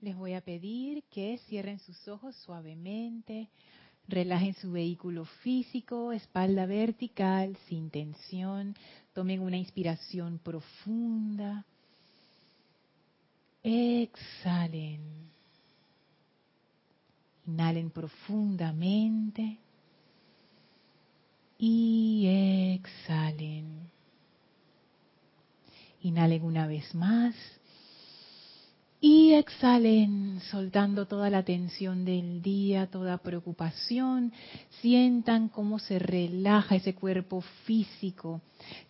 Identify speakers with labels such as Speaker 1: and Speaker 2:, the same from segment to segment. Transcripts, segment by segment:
Speaker 1: Les voy a pedir que cierren sus ojos suavemente, relajen su vehículo físico, espalda vertical, sin tensión, tomen una inspiración profunda, exhalen, inhalen profundamente. Y exhalen. Inhalen una vez más y exhalen, soltando toda la tensión del día, toda preocupación. Sientan cómo se relaja ese cuerpo físico.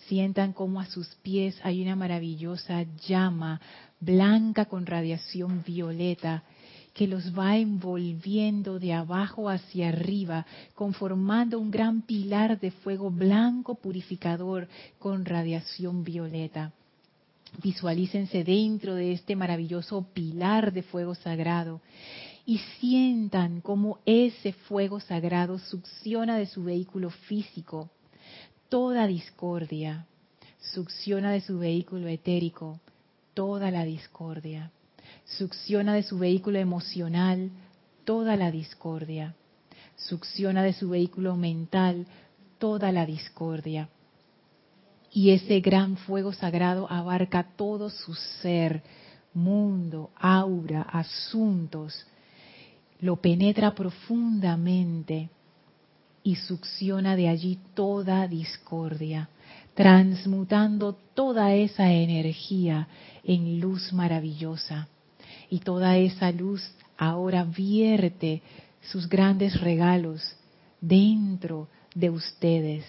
Speaker 1: Sientan cómo a sus pies hay una maravillosa llama blanca con radiación violeta que los va envolviendo de abajo hacia arriba, conformando un gran pilar de fuego blanco purificador con radiación violeta. Visualícense dentro de este maravilloso pilar de fuego sagrado y sientan cómo ese fuego sagrado succiona de su vehículo físico toda discordia, succiona de su vehículo etérico toda la discordia, succiona de su vehículo emocional toda la discordia, succiona de su vehículo mental toda la discordia y ese gran fuego sagrado abarca todo su ser, mundo, aura, asuntos, lo penetra profundamente y succiona de allí toda discordia, transmutando toda esa energía en luz maravillosa. Y toda esa luz ahora vierte sus grandes regalos dentro de ustedes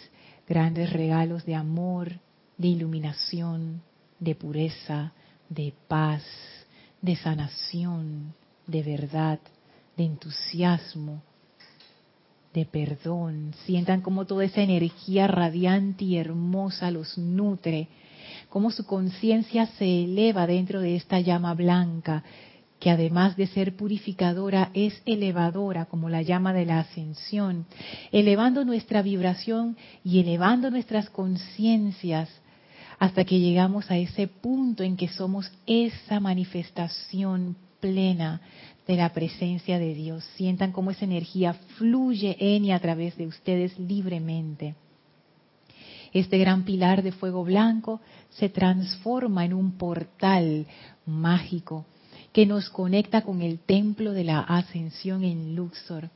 Speaker 1: grandes regalos de amor, de iluminación, de pureza, de paz, de sanación, de verdad, de entusiasmo, de perdón. Sientan como toda esa energía radiante y hermosa los nutre, como su conciencia se eleva dentro de esta llama blanca que además de ser purificadora es elevadora como la llama de la ascensión, elevando nuestra vibración y elevando nuestras conciencias hasta que llegamos a ese punto en que somos esa manifestación plena de la presencia de Dios. Sientan cómo esa energía fluye en y a través de ustedes libremente. Este gran pilar de fuego blanco se transforma en un portal mágico que nos conecta con el templo de la ascensión en Luxor.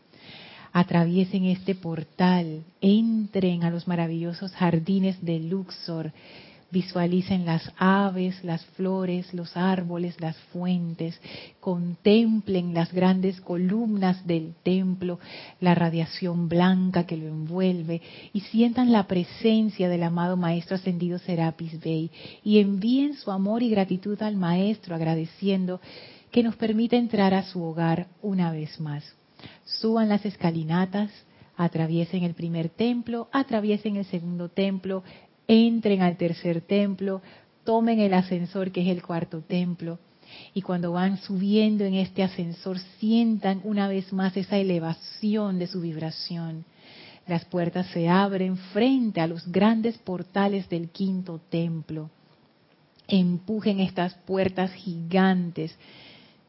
Speaker 1: Atraviesen este portal, entren a los maravillosos jardines de Luxor, Visualicen las aves, las flores, los árboles, las fuentes. Contemplen las grandes columnas del templo, la radiación blanca que lo envuelve y sientan la presencia del amado Maestro Ascendido Serapis Bey y envíen su amor y gratitud al Maestro agradeciendo que nos permite entrar a su hogar una vez más. Suban las escalinatas, atraviesen el primer templo, atraviesen el segundo templo, entren al tercer templo, tomen el ascensor que es el cuarto templo. Y cuando van subiendo en este ascensor, sientan una vez más esa elevación de su vibración. Las puertas se abren frente a los grandes portales del quinto templo. Empujen estas puertas gigantes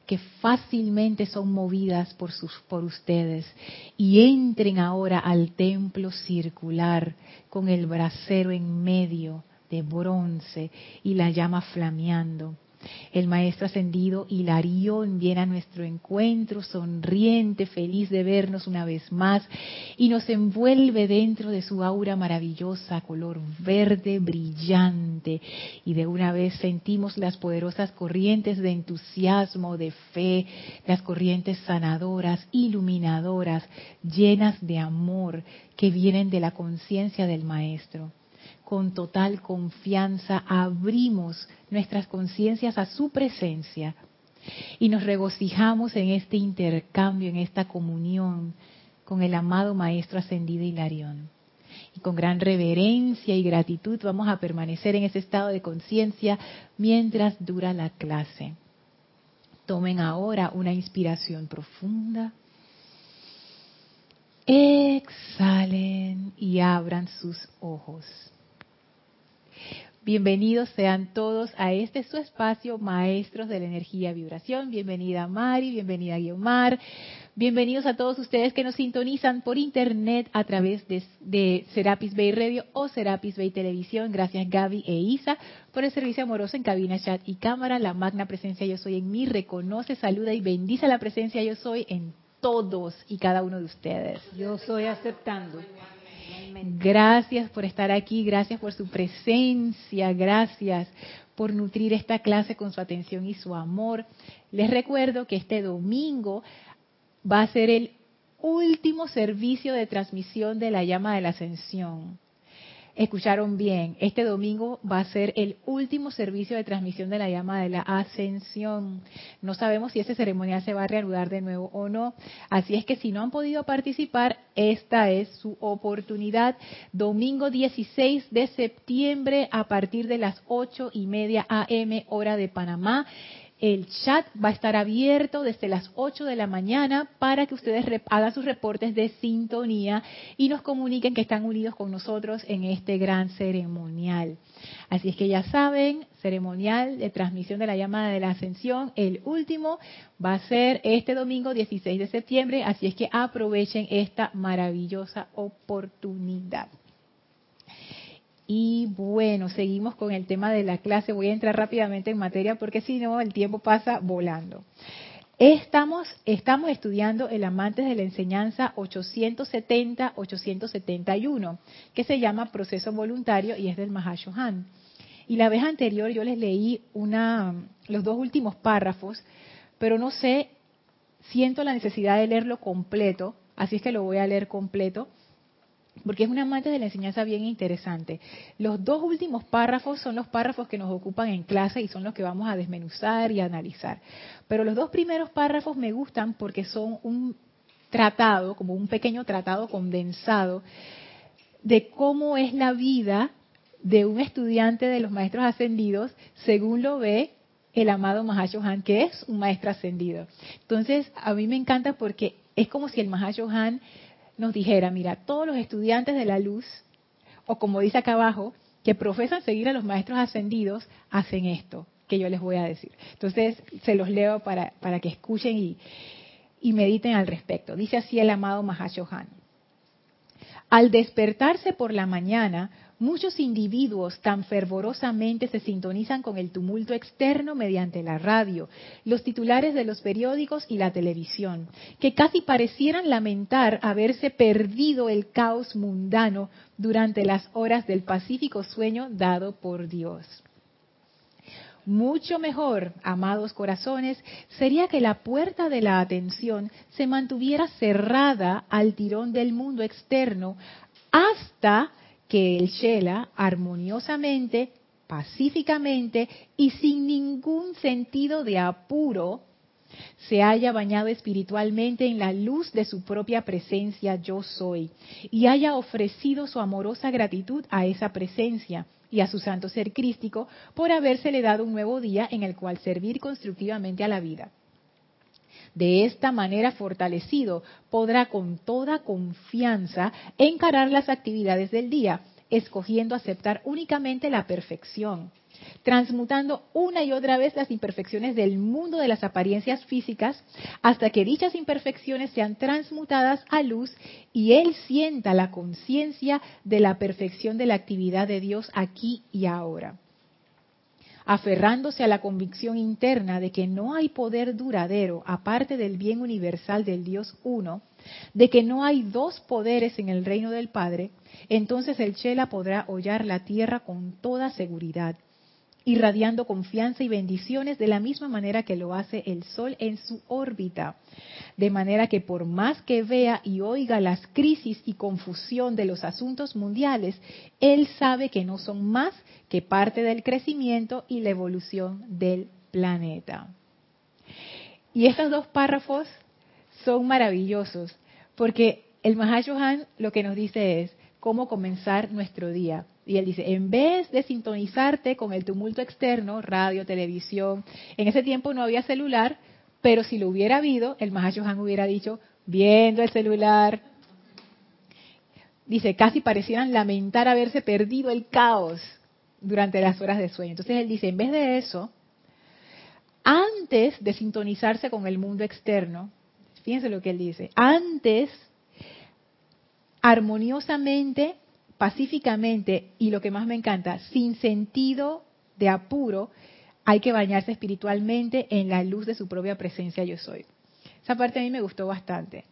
Speaker 1: que fácilmente son movidas por, sus, por ustedes y entren ahora al templo circular con el brasero en medio de bronce y la llama flameando. El maestro ascendido Hilarión viene a nuestro encuentro, sonriente, feliz de vernos una vez más, y nos envuelve dentro de su aura maravillosa, color verde brillante, y de una vez sentimos las poderosas corrientes de entusiasmo, de fe, las corrientes sanadoras, iluminadoras, llenas de amor, que vienen de la conciencia del maestro con total confianza abrimos nuestras conciencias a su presencia y nos regocijamos en este intercambio, en esta comunión con el amado Maestro Ascendido Hilarión. Y con gran reverencia y gratitud vamos a permanecer en ese estado de conciencia mientras dura la clase. Tomen ahora una inspiración profunda. Exhalen y abran sus ojos. Bienvenidos sean todos a este su espacio, Maestros de la Energía Vibración. Bienvenida Mari, bienvenida Guiomar. Bienvenidos a todos ustedes que nos sintonizan por internet a través de, de, Serapis Bay Radio o Serapis Bay Televisión. Gracias Gaby e Isa por el servicio amoroso en cabina, chat y cámara. La magna presencia yo soy en mí reconoce, saluda y bendice la presencia yo soy en todos y cada uno de ustedes.
Speaker 2: Yo soy aceptando.
Speaker 1: Gracias por estar aquí, gracias por su presencia, gracias por nutrir esta clase con su atención y su amor. Les recuerdo que este domingo va a ser el último servicio de transmisión de la llama de la ascensión. Escucharon bien, este domingo va a ser el último servicio de transmisión de la llama de la ascensión. No sabemos si ese ceremonial se va a reanudar de nuevo o no. Así es que si no han podido participar, esta es su oportunidad. Domingo 16 de septiembre a partir de las ocho y media AM hora de Panamá. El chat va a estar abierto desde las 8 de la mañana para que ustedes hagan sus reportes de sintonía y nos comuniquen que están unidos con nosotros en este gran ceremonial. Así es que ya saben, ceremonial de transmisión de la llamada de la ascensión, el último va a ser este domingo 16 de septiembre, así es que aprovechen esta maravillosa oportunidad. Y bueno, seguimos con el tema de la clase. Voy a entrar rápidamente en materia porque si no, el tiempo pasa volando. Estamos, estamos estudiando el Amantes de la Enseñanza 870-871, que se llama Proceso Voluntario y es del Mahashohan. Y la vez anterior yo les leí una, los dos últimos párrafos, pero no sé, siento la necesidad de leerlo completo, así es que lo voy a leer completo porque es una amante de la enseñanza bien interesante. Los dos últimos párrafos son los párrafos que nos ocupan en clase y son los que vamos a desmenuzar y analizar. Pero los dos primeros párrafos me gustan porque son un tratado, como un pequeño tratado condensado, de cómo es la vida de un estudiante de los maestros ascendidos según lo ve el amado Mahashohan, que es un maestro ascendido. Entonces, a mí me encanta porque es como si el Mahashohan nos dijera, mira, todos los estudiantes de la luz, o como dice acá abajo, que profesan seguir a los maestros ascendidos, hacen esto que yo les voy a decir. Entonces, se los leo para, para que escuchen y, y mediten al respecto. Dice así el amado Mahashohan. Al despertarse por la mañana, Muchos individuos tan fervorosamente se sintonizan con el tumulto externo mediante la radio, los titulares de los periódicos y la televisión, que casi parecieran lamentar haberse perdido el caos mundano durante las horas del pacífico sueño dado por Dios. Mucho mejor, amados corazones, sería que la puerta de la atención se mantuviera cerrada al tirón del mundo externo hasta que el Shela armoniosamente, pacíficamente y sin ningún sentido de apuro se haya bañado espiritualmente en la luz de su propia presencia yo soy y haya ofrecido su amorosa gratitud a esa presencia y a su santo ser crístico por habérsele dado un nuevo día en el cual servir constructivamente a la vida. De esta manera fortalecido, podrá con toda confianza encarar las actividades del día, escogiendo aceptar únicamente la perfección, transmutando una y otra vez las imperfecciones del mundo de las apariencias físicas hasta que dichas imperfecciones sean transmutadas a luz y él sienta la conciencia de la perfección de la actividad de Dios aquí y ahora. Aferrándose a la convicción interna de que no hay poder duradero aparte del bien universal del Dios uno, de que no hay dos poderes en el reino del Padre, entonces el Chela podrá hollar la tierra con toda seguridad, irradiando confianza y bendiciones de la misma manera que lo hace el Sol en su órbita. De manera que por más que vea y oiga las crisis y confusión de los asuntos mundiales, él sabe que no son más que parte del crecimiento y la evolución del planeta. Y estos dos párrafos son maravillosos, porque el Mahashohan lo que nos dice es cómo comenzar nuestro día. Y él dice, en vez de sintonizarte con el tumulto externo, radio, televisión, en ese tiempo no había celular, pero si lo hubiera habido, el Mahashohan hubiera dicho, viendo el celular. Dice, casi parecieran lamentar haberse perdido el caos. durante las horas de sueño. Entonces él dice, en vez de eso, antes de sintonizarse con el mundo externo, fíjense lo que él dice, antes, armoniosamente, pacíficamente, y lo que más me encanta, sin sentido de apuro, hay que bañarse espiritualmente en la luz de su propia presencia yo soy. Esa parte a mí me gustó bastante.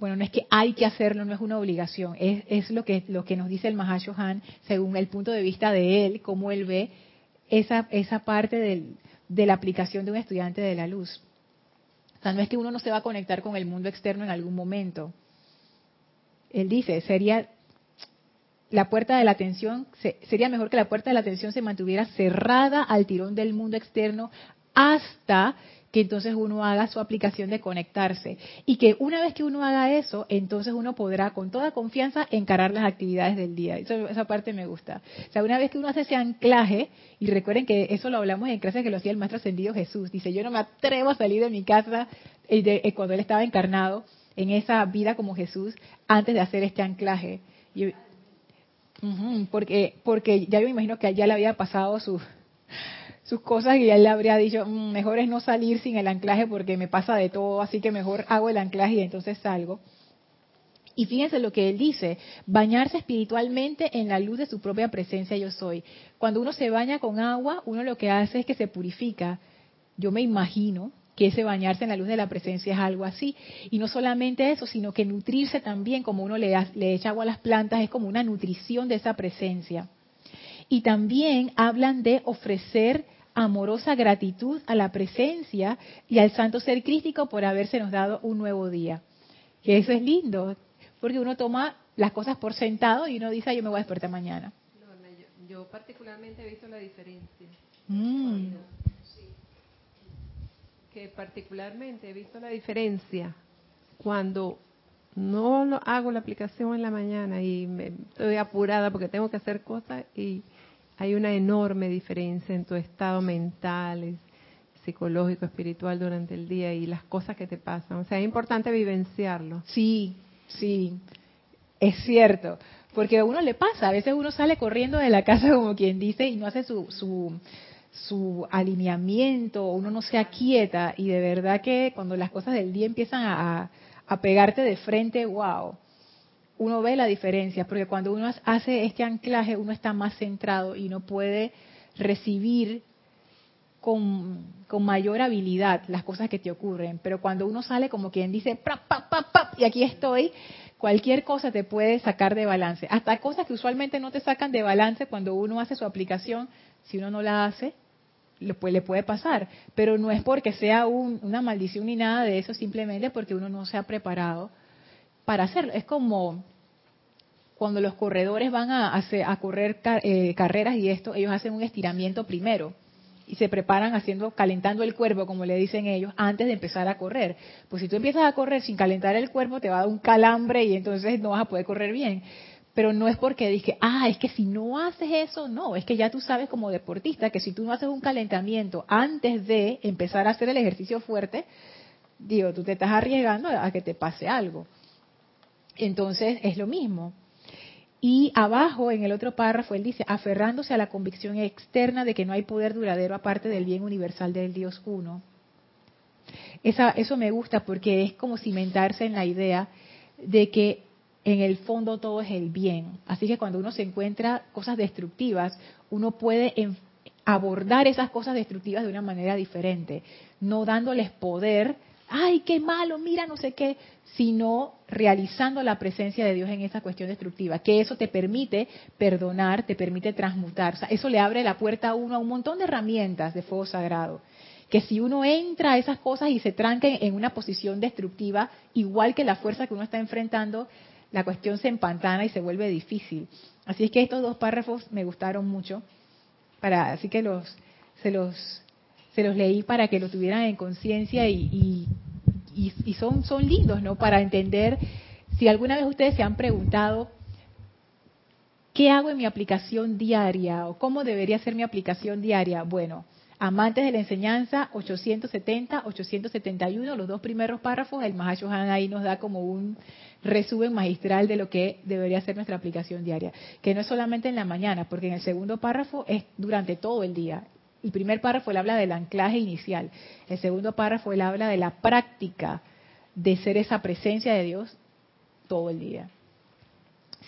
Speaker 1: Bueno, no es que hay que hacerlo, no es una obligación, es, lo, que, lo que nos dice el Mahashohan según el punto de vista de él, cómo él ve esa, esa parte del, de la aplicación de un estudiante de la luz. O sea, no es que uno no se va a conectar con el mundo externo en algún momento. Él dice, sería la puerta de la atención, sería mejor que la puerta de la atención se mantuviera cerrada al tirón del mundo externo hasta que entonces uno haga su aplicación de conectarse. Y que una vez que uno haga eso, entonces uno podrá con toda confianza encarar las actividades del día. esa parte me gusta. O sea, una vez que uno hace ese anclaje, y recuerden que eso lo hablamos en clase que lo hacía el maestro ascendido Jesús, dice, yo no me atrevo a salir de mi casa eh, eh, cuando él estaba encarnado en esa vida como Jesús antes de hacer este anclaje. Porque, porque ya yo me imagino que allá le había pasado su sus cosas y él le habría dicho, mm, mejor es no salir sin el anclaje porque me pasa de todo, así que mejor hago el anclaje y entonces salgo. Y fíjense lo que él dice, bañarse espiritualmente en la luz de su propia presencia yo soy. Cuando uno se baña con agua, uno lo que hace es que se purifica. Yo me imagino que ese bañarse en la luz de la presencia es algo así. Y no solamente eso, sino que nutrirse también, como uno le, le echa agua a las plantas, es como una nutrición de esa presencia. Y también hablan de ofrecer amorosa gratitud a la presencia y al santo ser crístico por haberse nos dado un nuevo día. Que eso es lindo, porque uno toma las cosas por sentado y uno dice, yo me voy a despertar mañana.
Speaker 2: yo, particularmente he visto la diferencia.
Speaker 1: Mm.
Speaker 2: Que particularmente he visto la diferencia cuando no lo hago la aplicación en la mañana y me, estoy apurada porque tengo que hacer cosas y hay una enorme diferencia en tu estado mental, psicológico, espiritual durante el día y las cosas que te pasan. O sea, es importante vivenciarlo.
Speaker 1: Sí, sí, es cierto. Porque a uno le pasa, a veces uno sale corriendo de la casa como quien dice y no hace su, su, su alineamiento, uno no se aquieta y de verdad que cuando las cosas del día empiezan a, pegarte de frente, wow, uno ve la diferencia, porque cuando uno hace este anclaje, uno está más centrado y no puede recibir con, mayor habilidad las cosas que te ocurren. Pero cuando uno sale como quien dice, y aquí estoy, cualquier cosa te puede sacar de balance. Hasta cosas que usualmente no te sacan de balance cuando uno hace su aplicación, si uno no la hace, le puede pasar. Pero no es porque sea una maldición ni nada de eso, simplemente porque uno no se ha preparado para hacerlo. Es como cuando los corredores van a, a correr eh, carreras y esto, ellos hacen un estiramiento primero y se preparan haciendo, calentando el cuerpo, como le dicen ellos, antes de empezar a correr. Pues si tú empiezas a correr sin calentar el cuerpo, te va a dar un calambre y entonces no vas a poder correr bien. Pero no es porque dije, ah, es que si no haces eso, no, es que ya tú sabes como deportista que si tú no haces un calentamiento antes de empezar a hacer el ejercicio fuerte, digo, tú te estás arriesgando a que te pase algo. Entonces es lo mismo. Y abajo, en el otro párrafo, él dice, aferrándose a la convicción externa de que no hay poder duradero aparte del bien universal del Dios uno. Esa, eso me gusta porque es como cimentarse en la idea de que en el fondo todo es el bien. Así que cuando uno se encuentra cosas destructivas, uno puede abordar esas cosas destructivas de una manera diferente, no dándoles poder ay, qué malo, mira, no sé qué, sino realizando la presencia de Dios en esa cuestión destructiva, que eso te permite perdonar, te permite transmutar, eso le abre la puerta a uno a un montón de herramientas de fuego sagrado, que si uno entra a esas cosas y se tranca en una posición destructiva, igual que la fuerza que uno está enfrentando, la cuestión se empantana y se vuelve difícil. Así es que estos dos párrafos me gustaron mucho, para, así que los, se los se los leí para que lo tuvieran en conciencia y, y, son, son lindos, ¿no? Para entender, si alguna vez ustedes se han preguntado, ¿qué hago en mi aplicación diaria? ¿O cómo debería ser mi aplicación diaria? Bueno, amantes de la enseñanza, 870, 871, los dos primeros párrafos, el Mahashohan ahí nos da como un resumen magistral de lo que debería ser nuestra aplicación diaria, que no es solamente en la mañana, porque en el segundo párrafo es durante todo el día. El primer párrafo él habla del anclaje inicial, el segundo párrafo él habla de la práctica de ser esa presencia de Dios todo el día.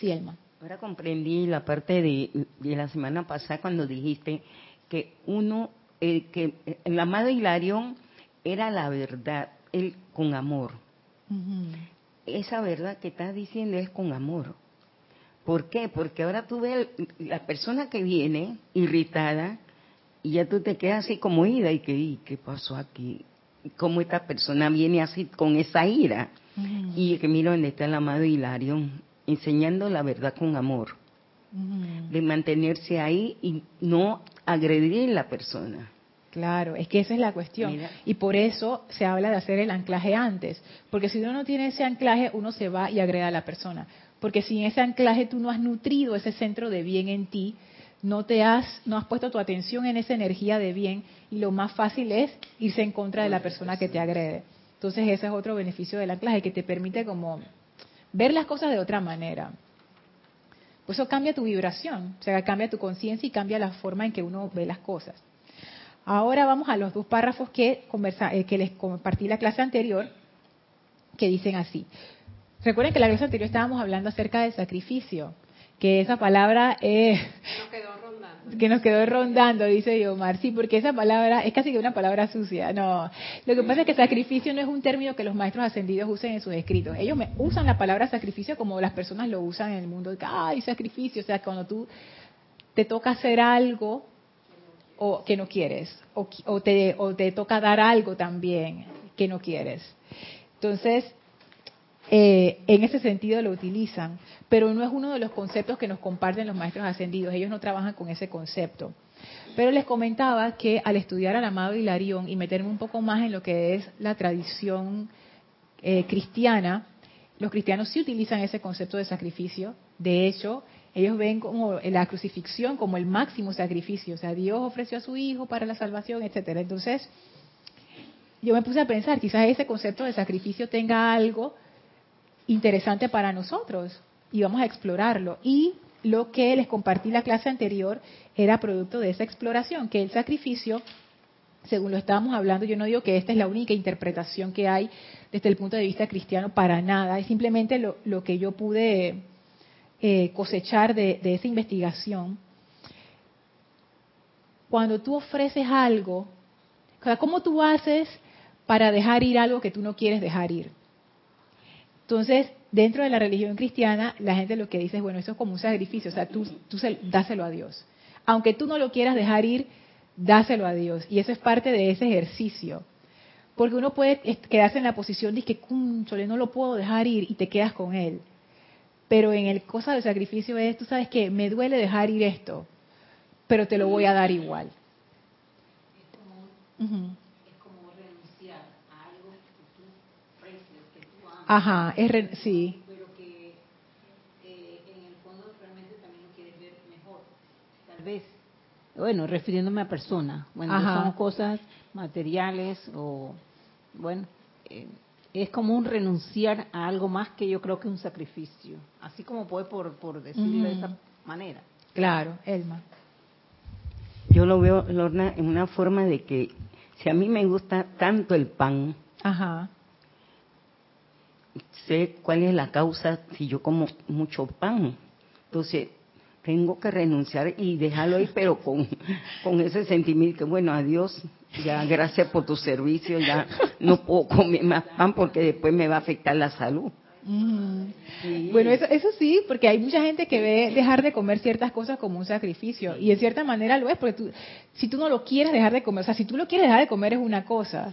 Speaker 1: Sí, Elma.
Speaker 3: Ahora comprendí la parte de, la semana pasada cuando dijiste que uno, eh, que el amado Hilarión era la verdad, él con amor. Esa verdad que estás diciendo es con amor. ¿Por qué? Porque ahora tú ves la persona que viene irritada y ya tú te quedas así como ida y que, ¿qué pasó aquí? ¿Cómo esta persona viene así con esa ira? Y que mira dónde está el amado Hilario, enseñando la verdad con amor. De mantenerse ahí y no agredir la persona.
Speaker 1: Claro, es que esa es la cuestión. Y por eso se habla de hacer el anclaje antes. Porque si uno no tiene ese anclaje, uno se va y agrega a la persona. Porque sin ese anclaje tú no has nutrido ese centro de bien en ti, no te has, no has puesto tu atención en esa energía de bien y lo más fácil es irse en contra de la persona que te agrede. Entonces ese es otro beneficio del anclaje que te permite como ver las cosas de otra manera. Pues eso cambia tu vibración, o sea, cambia tu conciencia y cambia la forma en que uno ve las cosas. Ahora vamos a los dos párrafos que, eh, que les compartí la clase anterior, que dicen así. Recuerden que la clase anterior estábamos hablando acerca del sacrificio, que esa palabra eh, que nos quedó rondando, dice Omar. Sí, porque esa palabra es casi que una palabra sucia. No, lo que pasa es que sacrificio no es un término que los maestros ascendidos usen en sus escritos. Ellos me, usan la palabra sacrificio como las personas lo usan en el mundo. Ay, sacrificio. O sea, cuando tú te toca hacer algo o que no quieres, o, te, o te toca dar algo también que no quieres. Entonces, eh, en ese sentido lo utilizan, pero no es uno de los conceptos que nos comparten los maestros ascendidos, ellos no trabajan con ese concepto. Pero les comentaba que al estudiar al amado Hilarión y meterme un poco más en lo que es la tradición eh, cristiana, los cristianos sí utilizan ese concepto de sacrificio. De hecho, ellos ven como la crucifixión como el máximo sacrificio. O sea, Dios ofreció a su Hijo para la salvación, etcétera. Entonces, yo me puse a pensar, quizás ese concepto de sacrificio tenga algo interesante para nosotros y vamos a explorarlo. Y lo que les compartí la clase anterior era producto de esa exploración, que el sacrificio, según lo estábamos hablando, yo no digo que esta es la única interpretación que hay desde el punto de vista cristiano, para nada, es simplemente lo, que yo pude eh, cosechar de, esa investigación, cuando tú ofreces algo, ¿cómo tú haces para dejar ir algo que tú no quieres dejar ir? Entonces, dentro de la religión cristiana, la gente lo que dice es, bueno, eso es como un sacrificio, o sea, tú, tú dáselo a Dios. Aunque tú no lo quieras dejar ir, dáselo a Dios. Y eso es parte de ese ejercicio. Porque uno puede quedarse en la posición de que, chole, no lo puedo dejar ir y te quedas con él. Pero en el cosa del sacrificio es, tú sabes que me duele dejar ir esto, pero te lo voy a dar igual
Speaker 4: renunciar a algo que tú precias, que tú amas.
Speaker 1: Ajá, es sí.
Speaker 4: Pero que eh, en el fondo realmente también lo quieres ver mejor. Tal vez, bueno, refiriéndome a personas, bueno, son cosas materiales o, bueno, eh, es como un renunciar a algo más que yo creo que un sacrificio, así como puede por, por decirlo de esa manera.
Speaker 1: Claro, Elma.
Speaker 3: Yo lo veo, Lorna, en una forma de que si a mí me gusta tanto el pan,
Speaker 1: Ajá.
Speaker 3: Sé cuál es la causa si yo como mucho pan. Entonces, tengo que renunciar y dejarlo ahí, pero con, con ese sentimiento que, bueno, adiós, ya gracias por tu servicio, ya no puedo comer más pan porque después me va a afectar la salud.
Speaker 1: Bueno, eso, eso sí, porque hay mucha gente que ve dejar de comer ciertas cosas como un sacrificio, y en cierta manera lo es, porque tú, si tú no lo quieres dejar de comer, o sea, si tú lo quieres dejar de comer es una cosa.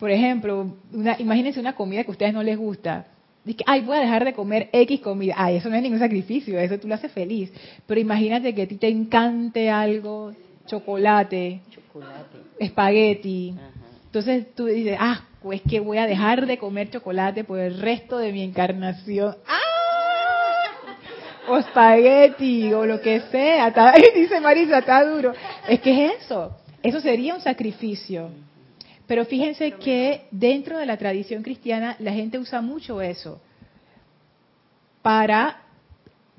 Speaker 1: Por ejemplo, una, imagínense una comida que a ustedes no les gusta, Dice, ay, voy a dejar de comer X comida. Ay, eso no es ningún sacrificio, eso tú lo haces feliz. Pero imagínate que a ti te encante algo, chocolate, chocolate. espagueti. Entonces tú dices, ah, pues que voy a dejar de comer chocolate por el resto de mi encarnación. ¡Ah! o espagueti, o lo que sea. dice Marisa, está duro. Es que es eso. Eso sería un sacrificio. Pero fíjense que dentro de la tradición cristiana la gente usa mucho eso para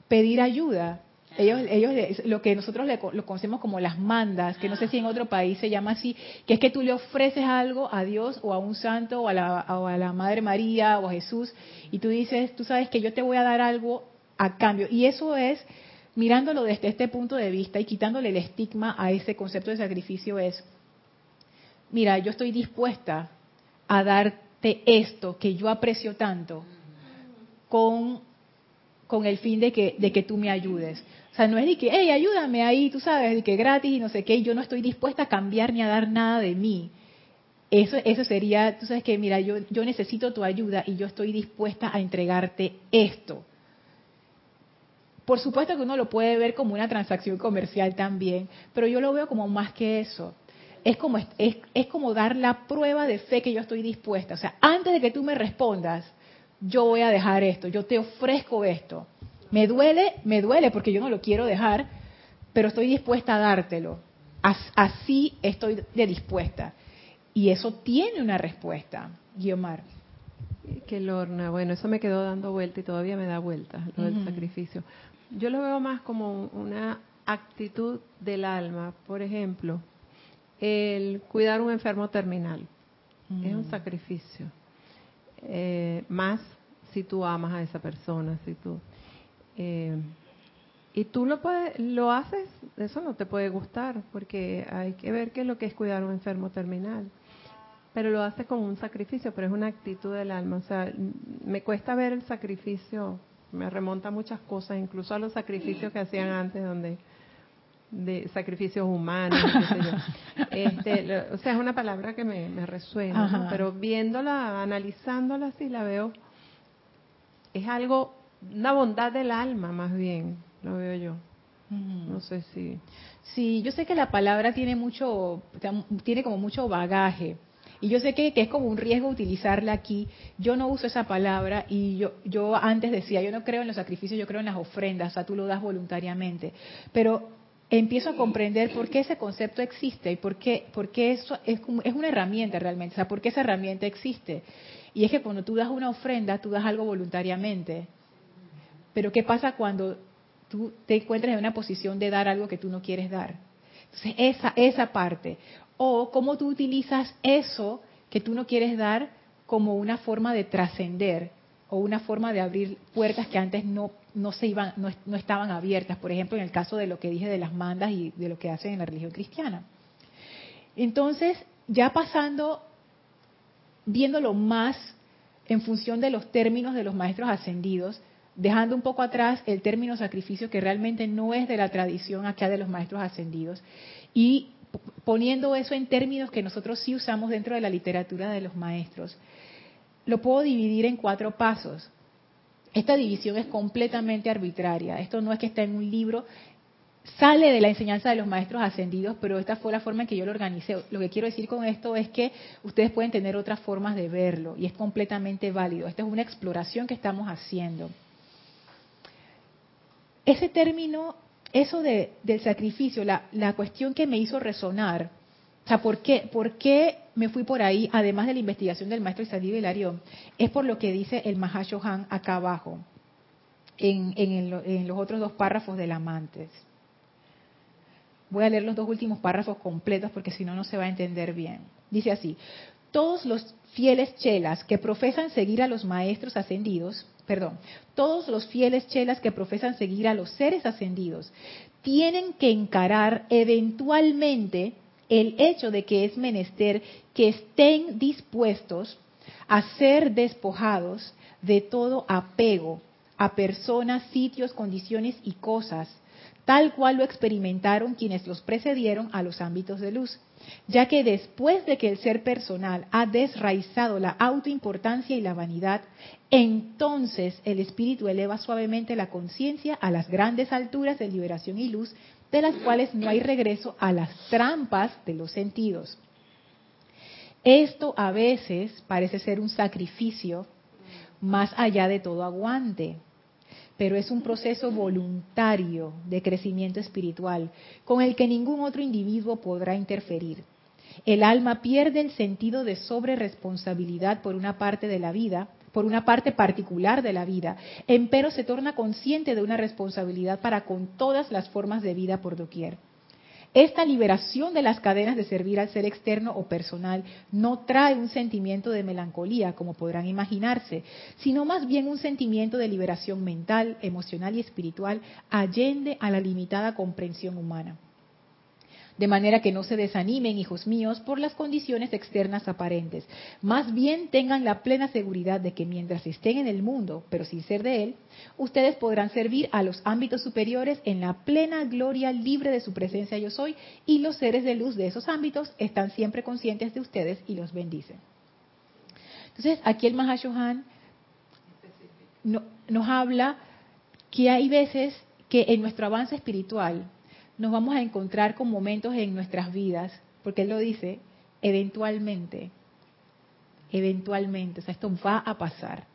Speaker 1: pedir ayuda. Ellos, ellos, lo que nosotros lo conocemos como las mandas, que no sé si en otro país se llama así, que es que tú le ofreces algo a Dios o a un santo o a la, o a la Madre María o a Jesús y tú dices, tú sabes que yo te voy a dar algo a cambio. Y eso es, mirándolo desde este punto de vista y quitándole el estigma a ese concepto de sacrificio, es, mira, yo estoy dispuesta a darte esto que yo aprecio tanto con, con el fin de que, de que tú me ayudes. O sea, no es de que, hey, ayúdame ahí, tú sabes, de que gratis y no sé qué, yo no estoy dispuesta a cambiar ni a dar nada de mí. Eso, eso sería, tú sabes que, mira, yo, yo necesito tu ayuda y yo estoy dispuesta a entregarte esto. Por supuesto que uno lo puede ver como una transacción comercial también, pero yo lo veo como más que eso. Es como, es, es como dar la prueba de fe que yo estoy dispuesta. O sea, antes de que tú me respondas, yo voy a dejar esto, yo te ofrezco esto. Me duele, me duele porque yo no lo quiero dejar, pero estoy dispuesta a dártelo. Así estoy de dispuesta. Y eso tiene una respuesta, Guiomar.
Speaker 2: Qué lorna. Bueno, eso me quedó dando vuelta y todavía me da vuelta, lo del sacrificio. Yo lo veo más como una actitud del alma. Por ejemplo, el cuidar un enfermo terminal. Es un mm. sacrificio. Eh, más si tú amas a esa persona, si tú eh, y tú lo puedes, lo haces, eso no te puede gustar, porque hay que ver qué es lo que es cuidar a un enfermo terminal. Pero lo haces con un sacrificio, pero es una actitud del alma. O sea, me cuesta ver el sacrificio, me remonta a muchas cosas, incluso a los sacrificios que hacían antes, donde de sacrificios humanos, Este, o sea, es una palabra que me, resuena, pero viéndola, analizándola, sí la veo, es algo una bondad del alma más bien, lo veo yo. No sé si.
Speaker 1: Sí, yo sé que la palabra tiene mucho, tiene como mucho bagaje. Y yo sé que, que, es como un riesgo utilizarla aquí. Yo no uso esa palabra y yo, yo antes decía, yo no creo en los sacrificios, yo creo en las ofrendas, o sea, tú lo das voluntariamente. Pero empiezo a comprender por qué ese concepto existe y por qué, por qué eso es, una herramienta realmente, o sea, por qué esa herramienta existe. Y es que cuando tú das una ofrenda, tú das algo voluntariamente. Pero ¿qué pasa cuando tú te encuentras en una posición de dar algo que tú no quieres dar? Entonces, esa, esa parte. O cómo tú utilizas eso que tú no quieres dar como una forma de trascender o una forma de abrir puertas que antes no, no se iban, no, no, estaban abiertas. Por ejemplo, en el caso de lo que dije de las mandas y de lo que hacen en la religión cristiana. Entonces, ya pasando, viéndolo más en función de los términos de los maestros ascendidos, dejando un poco atrás el término sacrificio que realmente no es de la tradición acá de los maestros ascendidos y poniendo eso en términos que nosotros sí usamos dentro de la literatura de los maestros. Lo puedo dividir en cuatro pasos. Esta división es completamente arbitraria. Esto no es que está en un libro, sale de la enseñanza de los maestros ascendidos, pero esta fue la forma en que yo lo organicé. Lo que quiero decir con esto es que ustedes pueden tener otras formas de verlo y es completamente válido. Esta es una exploración que estamos haciendo ese término, eso de, del sacrificio, la, la, cuestión que me hizo resonar, o sea, ¿por qué, ¿por qué me fui por ahí, además de la investigación del maestro Isaí Hilarión? Es por lo que dice el Mahashohan acá abajo, en, en, en los otros dos párrafos del Amantes. Voy a leer los dos últimos párrafos completos porque si no, no se va a entender bien. Dice así, todos los fieles chelas que profesan seguir a los maestros ascendidos, perdón, todos los fieles chelas que profesan seguir a los seres ascendidos, tienen que encarar eventualmente el hecho de que es menester que estén dispuestos a ser despojados de todo apego a personas, sitios, condiciones y cosas, tal cual lo experimentaron quienes los precedieron a los ámbitos de luz ya que después de que el ser personal ha desraizado la autoimportancia y la vanidad, entonces el espíritu eleva suavemente la conciencia a las grandes alturas de liberación y luz, de las cuales no hay regreso a las trampas de los sentidos. Esto a veces parece ser un sacrificio más allá de todo aguante, pero es un proceso voluntario de crecimiento espiritual con el que ningún otro individuo podrá interferir. El alma pierde el sentido de sobreresponsabilidad por una parte de la vida, por una parte particular de la vida, empero se torna consciente de una responsabilidad para con todas las formas de vida por doquier. Esta liberación de las cadenas de servir al ser externo o personal no trae un sentimiento de melancolía, como podrán imaginarse, sino más bien un sentimiento de liberación mental, emocional y espiritual allende a la limitada comprensión humana de manera que no se desanimen, hijos míos, por las condiciones externas aparentes. Más bien tengan la plena seguridad de que mientras estén en el mundo, pero sin ser de él, ustedes podrán servir a los ámbitos superiores en la plena gloria libre de su presencia yo soy, y los seres de luz de esos ámbitos están siempre conscientes de ustedes y los bendicen. Entonces, aquí el Mahashohan nos habla que hay veces que en nuestro avance espiritual, nos vamos a encontrar con momentos en nuestras vidas, porque Él lo dice, eventualmente, eventualmente, o sea, esto va a pasar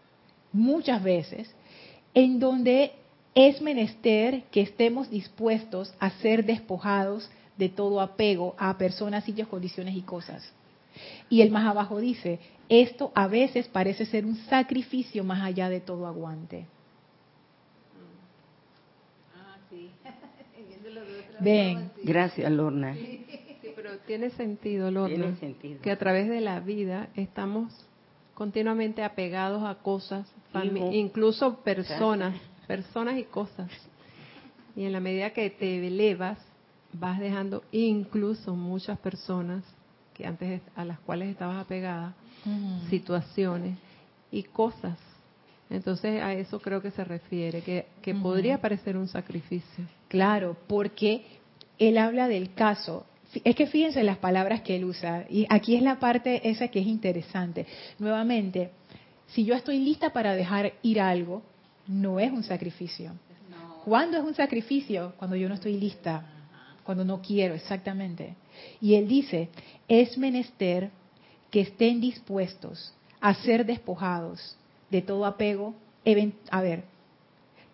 Speaker 1: muchas veces, en donde es menester que estemos dispuestos a ser despojados de todo apego a personas, sitios, condiciones y cosas. Y el más abajo dice, esto a veces parece ser un sacrificio más allá de todo aguante.
Speaker 3: Ven. Gracias, Lorna.
Speaker 2: Sí, pero tiene sentido, Lorna. Que a través de la vida estamos continuamente apegados a cosas, incluso personas, personas y cosas. Y en la medida que te elevas, vas dejando incluso muchas personas que antes a las cuales estabas apegada, situaciones y cosas. Entonces a eso creo que se refiere, que, que podría parecer un sacrificio.
Speaker 1: Claro, porque él habla del caso. Es que fíjense las palabras que él usa. Y aquí es la parte esa que es interesante. Nuevamente, si yo estoy lista para dejar ir algo, no es un sacrificio. ¿Cuándo es un sacrificio? Cuando yo no estoy lista, cuando no quiero, exactamente. Y él dice, es menester que estén dispuestos a ser despojados de todo apego. A ver,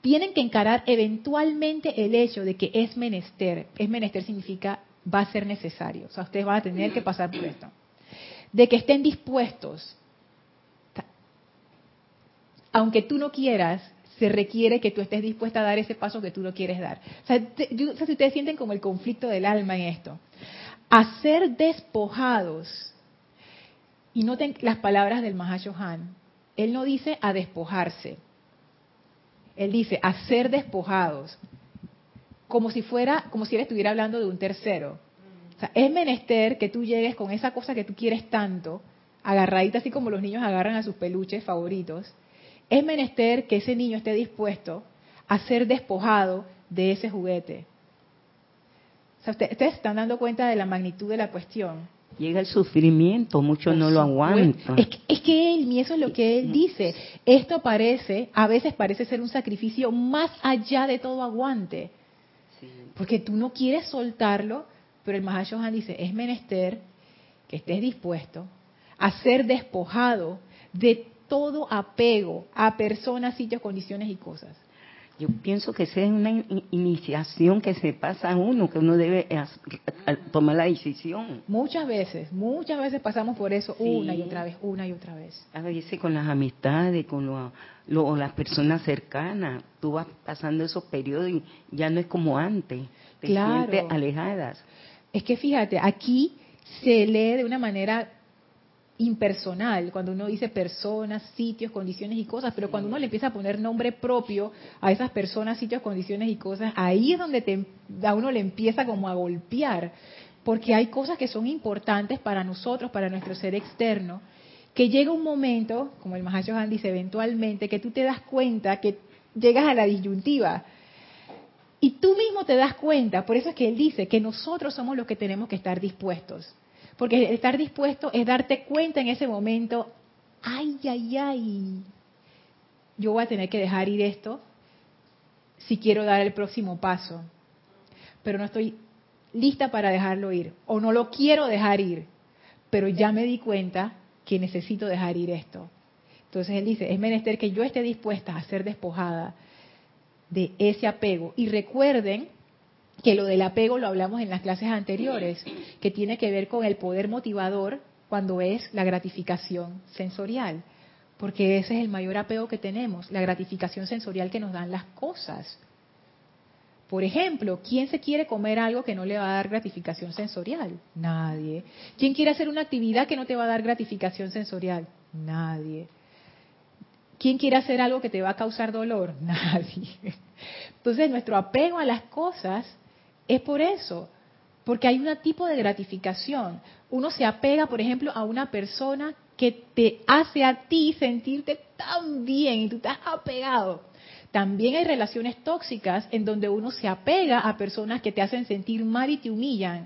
Speaker 1: tienen que encarar eventualmente el hecho de que es menester. Es menester significa va a ser necesario. O sea, ustedes van a tener que pasar por esto. De que estén dispuestos. Aunque tú no quieras, se requiere que tú estés dispuesta a dar ese paso que tú no quieres dar. O sea, yo, si ustedes sienten como el conflicto del alma en esto. A ser despojados. Y noten las palabras del Mahashohan. Él no dice a despojarse él dice, a ser despojados, como si fuera, como si él estuviera hablando de un tercero. O sea, es menester que tú llegues con esa cosa que tú quieres tanto, agarradita así como los niños agarran a sus peluches favoritos. Es menester que ese niño esté dispuesto a ser despojado de ese juguete. O sea, ustedes, están dando cuenta de la magnitud de la cuestión.
Speaker 3: Llega el sufrimiento, muchos no lo aguantan.
Speaker 1: Es, es, que él, y eso es lo que él dice, esto parece, a veces parece ser un sacrificio más allá de todo aguante. Porque tú no quieres soltarlo, pero el Mahashohan dice, es menester que estés dispuesto a ser despojado de todo apego a personas, sitios, condiciones y cosas.
Speaker 3: Yo pienso que esa es una iniciación que se pasa a uno, que uno debe tomar la decisión.
Speaker 1: Muchas veces, muchas veces pasamos por eso una y otra vez, una y otra vez.
Speaker 3: A veces con las amistades, con las personas cercanas, tú vas pasando esos periodos y ya no es como antes, te sientes alejadas.
Speaker 1: Es que fíjate, aquí se lee de una manera impersonal, cuando uno dice personas, sitios, condiciones y cosas, pero cuando uno le empieza a poner nombre propio a esas personas, sitios, condiciones y cosas, ahí es donde a uno le empieza como a golpear, porque hay cosas que son importantes para nosotros, para nuestro ser externo, que llega un momento, como el Mahacho dice, eventualmente, que tú te das cuenta que llegas a la disyuntiva. Y tú mismo te das cuenta, por eso es que él dice que nosotros somos los que tenemos que estar dispuestos. Porque estar dispuesto es darte cuenta en ese momento, ay, ay, ay, yo voy a tener que dejar ir esto si quiero dar el próximo paso. Pero no estoy lista para dejarlo ir o no lo quiero dejar ir, pero ya me di cuenta que necesito dejar ir esto. Entonces él dice, es menester que yo esté dispuesta a ser despojada de ese apego. Y recuerden que lo del apego lo hablamos en las clases anteriores, que tiene que ver con el poder motivador cuando es la gratificación sensorial, porque ese es el mayor apego que tenemos, la gratificación sensorial que nos dan las cosas. Por ejemplo, ¿quién se quiere comer algo que no le va a dar gratificación sensorial? Nadie. ¿Quién quiere hacer una actividad que no te va a dar gratificación sensorial? Nadie. ¿Quién quiere hacer algo que te va a causar dolor? Nadie. Entonces, nuestro apego a las cosas es por eso, porque hay un tipo de gratificación. Uno se apega, por ejemplo, a una persona que te hace a ti sentirte tan bien y tú estás apegado. También hay relaciones tóxicas en donde uno se apega a personas que te hacen sentir mal y te humillan.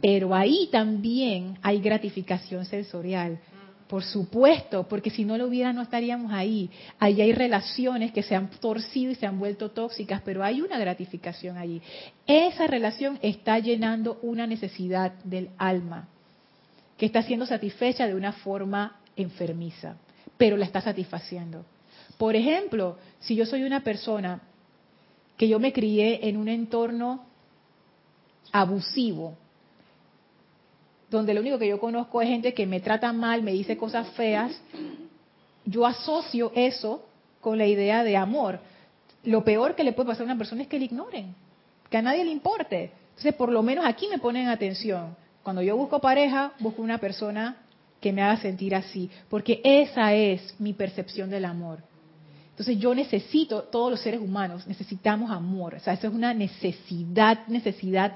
Speaker 1: Pero ahí también hay gratificación sensorial. Por supuesto, porque si no lo hubiera no estaríamos ahí. Ahí hay relaciones que se han torcido y se han vuelto tóxicas, pero hay una gratificación allí. Esa relación está llenando una necesidad del alma, que está siendo satisfecha de una forma enfermiza, pero la está satisfaciendo. Por ejemplo, si yo soy una persona que yo me crié en un entorno abusivo, donde lo único que yo conozco es gente que me trata mal, me dice cosas feas, yo asocio eso con la idea de amor. Lo peor que le puede pasar a una persona es que le ignoren, que a nadie le importe. Entonces, por lo menos aquí me ponen atención. Cuando yo busco pareja, busco una persona que me haga sentir así, porque esa es mi percepción del amor. Entonces yo necesito, todos los seres humanos necesitamos amor, o sea, eso es una necesidad, necesidad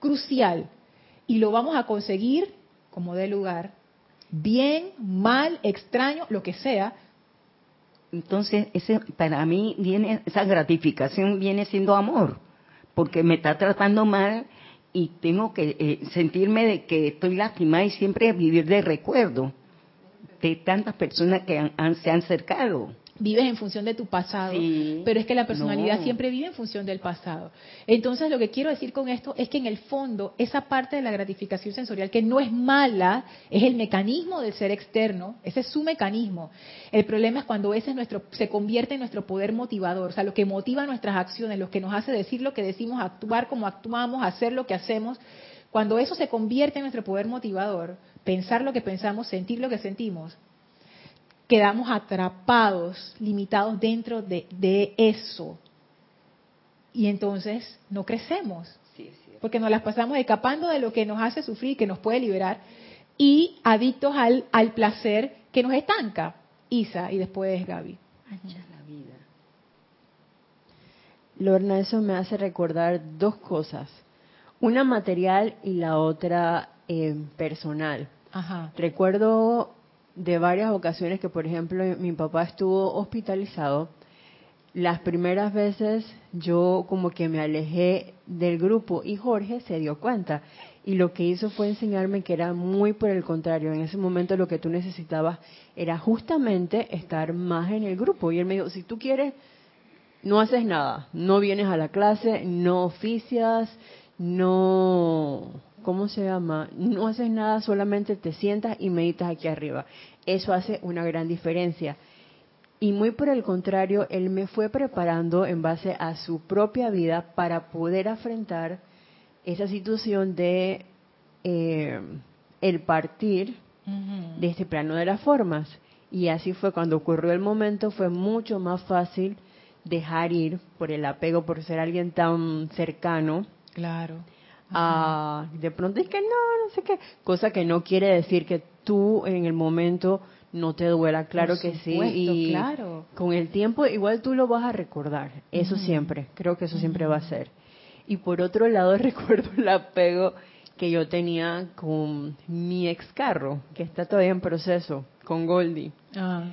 Speaker 1: crucial y lo vamos a conseguir como de lugar, bien, mal, extraño, lo que sea.
Speaker 3: Entonces, ese, para mí viene esa gratificación viene siendo amor, porque me está tratando mal y tengo que eh, sentirme de que estoy lastimada y siempre vivir de recuerdo de tantas personas que se han acercado
Speaker 1: vives en función de tu pasado, pero es que la personalidad siempre vive en función del pasado. Entonces, lo que quiero decir con esto es que en el fondo, esa parte de la gratificación sensorial, que no es mala, es el mecanismo del ser externo, ese es su mecanismo. El problema es cuando ese es nuestro, se convierte en nuestro poder motivador, o sea, lo que motiva nuestras acciones, lo que nos hace decir lo que decimos, actuar como actuamos, hacer lo que hacemos. Cuando eso se convierte en nuestro poder motivador, pensar lo que pensamos, sentir lo que sentimos, quedamos atrapados, limitados dentro de, eso. Y entonces no crecemos. porque nos las pasamos escapando de lo que nos hace sufrir, que nos puede liberar, y adictos al, al placer que nos estanca. Isa y después Gaby. la vida.
Speaker 5: Lorna, eso me hace recordar dos cosas. Una material y la otra eh, personal. Ajá. Recuerdo de varias ocasiones que, por ejemplo, mi papá estuvo hospitalizado, las primeras veces yo como que me alejé del grupo y Jorge se dio cuenta. Y lo que hizo fue enseñarme que era muy por el contrario, en ese momento lo que tú necesitabas era justamente estar más en el grupo. Y él me dijo, si tú quieres, no haces nada, no vienes a la clase, no oficias, no ¿cómo se llama? No haces nada, solamente te sientas y meditas aquí arriba. Eso hace una gran diferencia. Y muy por el contrario, él me fue preparando en base a su propia vida para poder afrontar esa situación de eh, el partir de este plano de las formas. Y así fue cuando ocurrió el momento, fue mucho más fácil dejar ir por el apego, por ser alguien tan cercano.
Speaker 1: Claro
Speaker 5: Ah, de pronto es que no, no sé qué, cosa que no quiere decir que tú en el momento no te duela, claro que sí, y claro. con el tiempo igual tú lo vas a recordar, eso siempre, creo que eso siempre va a ser. Y por otro lado recuerdo el apego que yo tenía con mi ex carro, que está todavía en proceso, con Goldie. Ah.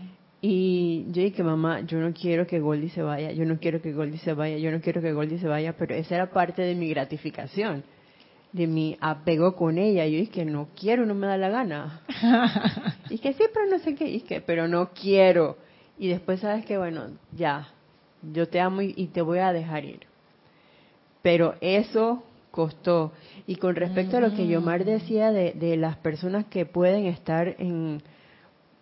Speaker 5: Y yo dije, mamá, yo no quiero que Goldie se vaya, yo no quiero que Goldie se vaya, yo no quiero que Goldie se vaya, pero esa era parte de mi gratificación de mi apego con ella. Yo dije, no quiero, no me da la gana. y que sí, pero no sé qué, y que, pero no quiero. Y después sabes que, bueno, ya, yo te amo y, te voy a dejar ir. Pero eso costó. Y con respecto a lo que Yomar mm. decía de, de las personas que pueden estar en,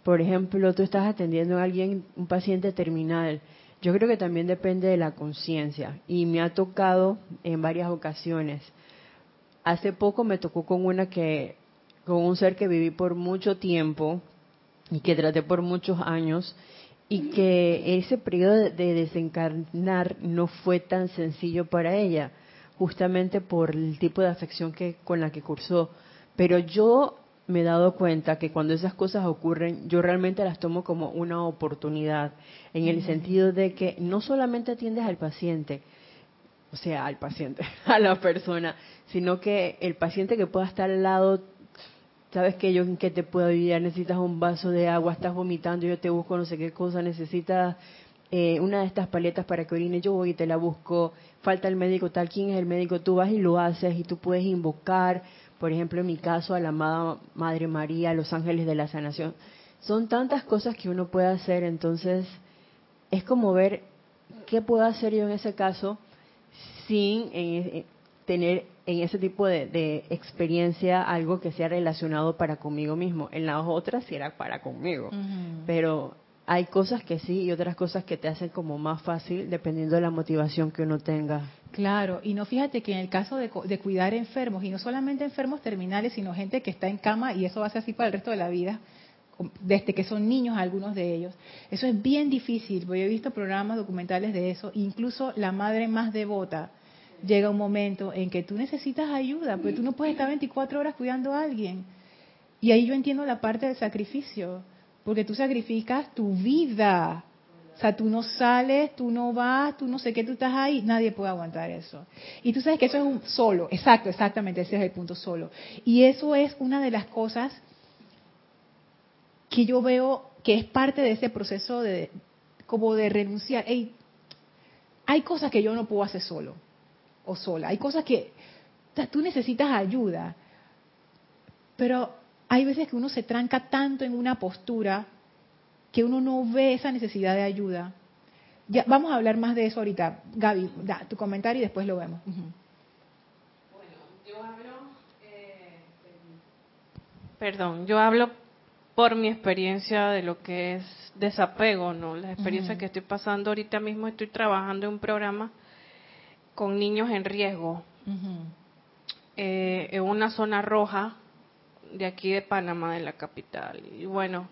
Speaker 5: por ejemplo, tú estás atendiendo a alguien, un paciente terminal, Yo creo que también depende de la conciencia y me ha tocado en varias ocasiones. Hace poco me tocó con una que, con un ser que viví por mucho tiempo y que traté por muchos años y que ese periodo de desencarnar no fue tan sencillo para ella, justamente por el tipo de afección que con la que cursó. Pero yo me he dado cuenta que cuando esas cosas ocurren, yo realmente las tomo como una oportunidad, en el sentido de que no solamente atiendes al paciente, o sea, al paciente, a la persona, sino que el paciente que pueda estar al lado, sabes que yo en qué te puedo ayudar, necesitas un vaso de agua, estás vomitando, yo te busco no sé qué cosa, necesitas eh, una de estas paletas para que orine, yo voy y te la busco, falta el médico tal, ¿quién es el médico? Tú vas y lo haces y tú puedes invocar por ejemplo, en mi caso, a la amada Madre María, a los ángeles de la sanación. Son tantas cosas que uno puede hacer, entonces es como ver qué puedo hacer yo en ese caso sin eh, tener en ese tipo de, experiencia algo que sea relacionado para conmigo mismo. En las otras sí era para conmigo, pero hay cosas que sí y otras cosas que te hacen como más fácil dependiendo de la motivación que uno tenga.
Speaker 1: Claro, y no fíjate que en el caso de, cuidar enfermos, y no solamente enfermos terminales, sino gente que está en cama, y eso va a ser así para el resto de la vida, desde que son niños algunos de ellos, eso es bien difícil, porque he visto programas documentales de eso, incluso la madre más devota llega un momento en que tú necesitas ayuda, porque tú no puedes estar 24 horas cuidando a alguien. Y ahí yo entiendo la parte del sacrificio porque tú sacrificas tu vida. O sea, tú no sales, tú no vas, tú no sé qué, tú estás ahí, nadie puede aguantar eso. Y tú sabes que eso es un solo, exacto, exactamente, ese es el punto solo. Y eso es una de las cosas que yo veo que es parte de ese proceso de como de renunciar. hay cosas que yo no puedo hacer solo o sola, hay cosas que tú necesitas ayuda, pero hay veces que uno se tranca tanto en una postura que uno no ve esa necesidad de ayuda. Ya, vamos a hablar más de eso ahorita. Gaby, da tu comentario y después lo vemos.
Speaker 6: Bueno, yo hablo, eh, perdón, yo hablo por mi experiencia de lo que es desapego, ¿no? La experiencia que estoy pasando ahorita mismo, estoy trabajando en un programa con niños en riesgo, eh, en una zona roja de aquí de Panamá, de la capital. Y bueno,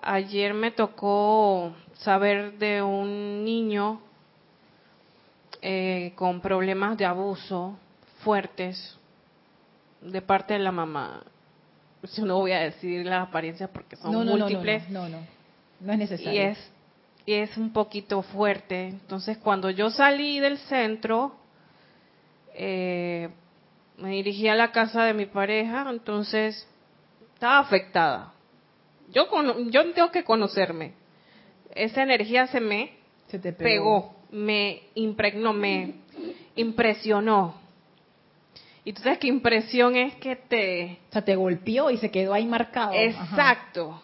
Speaker 6: ayer me tocó saber de un niño eh, con problemas de abuso fuertes de parte de la mamá. Yo no voy a decir las apariencias porque son múltiples.
Speaker 1: No, no, no, es necesario.
Speaker 6: Y es, y es un poquito fuerte. Entonces, cuando yo salí del centro, eh, me dirigí a la casa de mi pareja, entonces estaba afectada. Yo, yo tengo que conocerme. Esa energía se me
Speaker 1: se te
Speaker 6: pegó. me impregnó, me impresionó. Y tú sabes qué impresión es que te...
Speaker 1: O sea, te golpeó y se quedó ahí marcado.
Speaker 6: Exacto.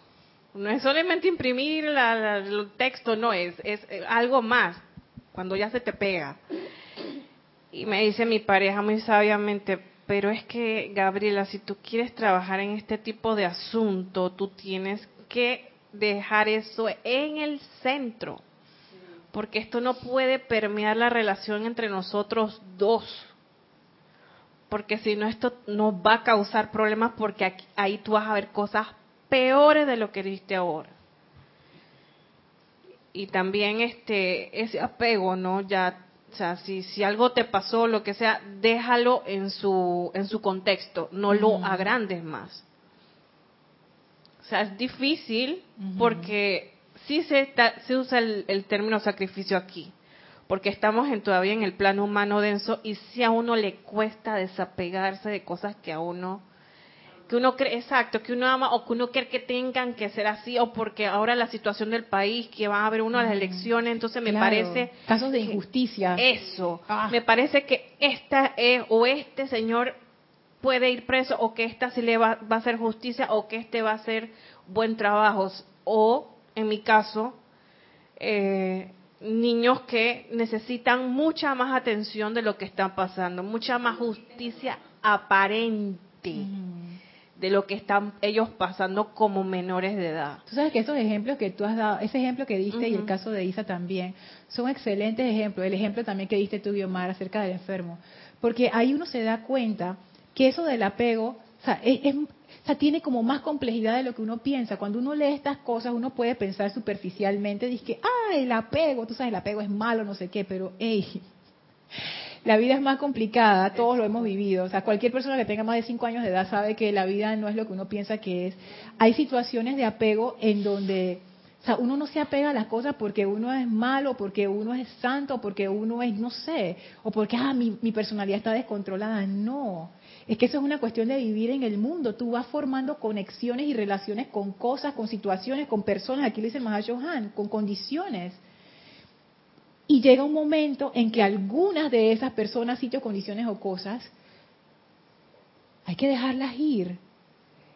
Speaker 6: No es solamente imprimir el texto, no, es, es algo más, cuando ya se te pega. Y me dice mi pareja muy sabiamente, pero es que, Gabriela, si tú quieres trabajar en este tipo de asunto, tú tienes que dejar eso en el centro, porque esto no puede permear la relación entre nosotros dos, porque si no esto nos va a causar problemas porque ahí tú vas a ver cosas peores de lo que viste ahora. Y también este ese apego, ¿no? Ya o sea, si, si algo te pasó, lo que sea, déjalo en su, en su contexto, no lo agrandes más. O sea, es difícil porque sí se, se usa el, término sacrificio aquí, porque estamos en, todavía en el plano humano denso y si a uno le cuesta desapegarse de cosas que a uno que uno cree, exacto, que uno ama o que uno quiere que tengan que ser así o porque ahora la situación del país, que va a haber uno a las elecciones, entonces me parece...
Speaker 1: Casos de injusticia.
Speaker 6: Eso, ah. me parece que esta es, o este señor puede ir preso o que esta sí le va, a hacer justicia o que este va a hacer buen trabajo. O en mi caso eh, niños que necesitan mucha más atención de lo que están pasando mucha más justicia aparente de lo que están ellos pasando como menores de edad.
Speaker 1: Tú sabes que esos ejemplos que tú has dado, ese ejemplo que diste y el caso de Isa también, son excelentes ejemplos. El ejemplo también que diste tú, Guiomar, acerca del enfermo. Porque ahí uno se da cuenta que eso del apego, o sea, es, tiene como más complejidad de lo que uno piensa. Cuando uno lee estas cosas, uno puede pensar superficialmente, dice que, ah, el apego, tú sabes, el apego es malo, no sé qué, pero, hey, la vida es más complicada, todos lo hemos vivido. O sea, cualquier persona que tenga más de cinco años de edad sabe que la vida no es lo que uno piensa que es. Hay situaciones de apego en donde, o sea, uno no se apega a las cosas porque uno es malo, porque uno es santo, porque uno es, no sé, o porque, ah, mi, mi personalidad está descontrolada. No. Es que eso es una cuestión de vivir en el mundo. Tú vas formando conexiones y relaciones con cosas, con situaciones, con personas, aquí le dice Mahashohan, con condiciones. Y llega un momento en que algunas de esas personas, sitios, condiciones o cosas, hay que dejarlas ir.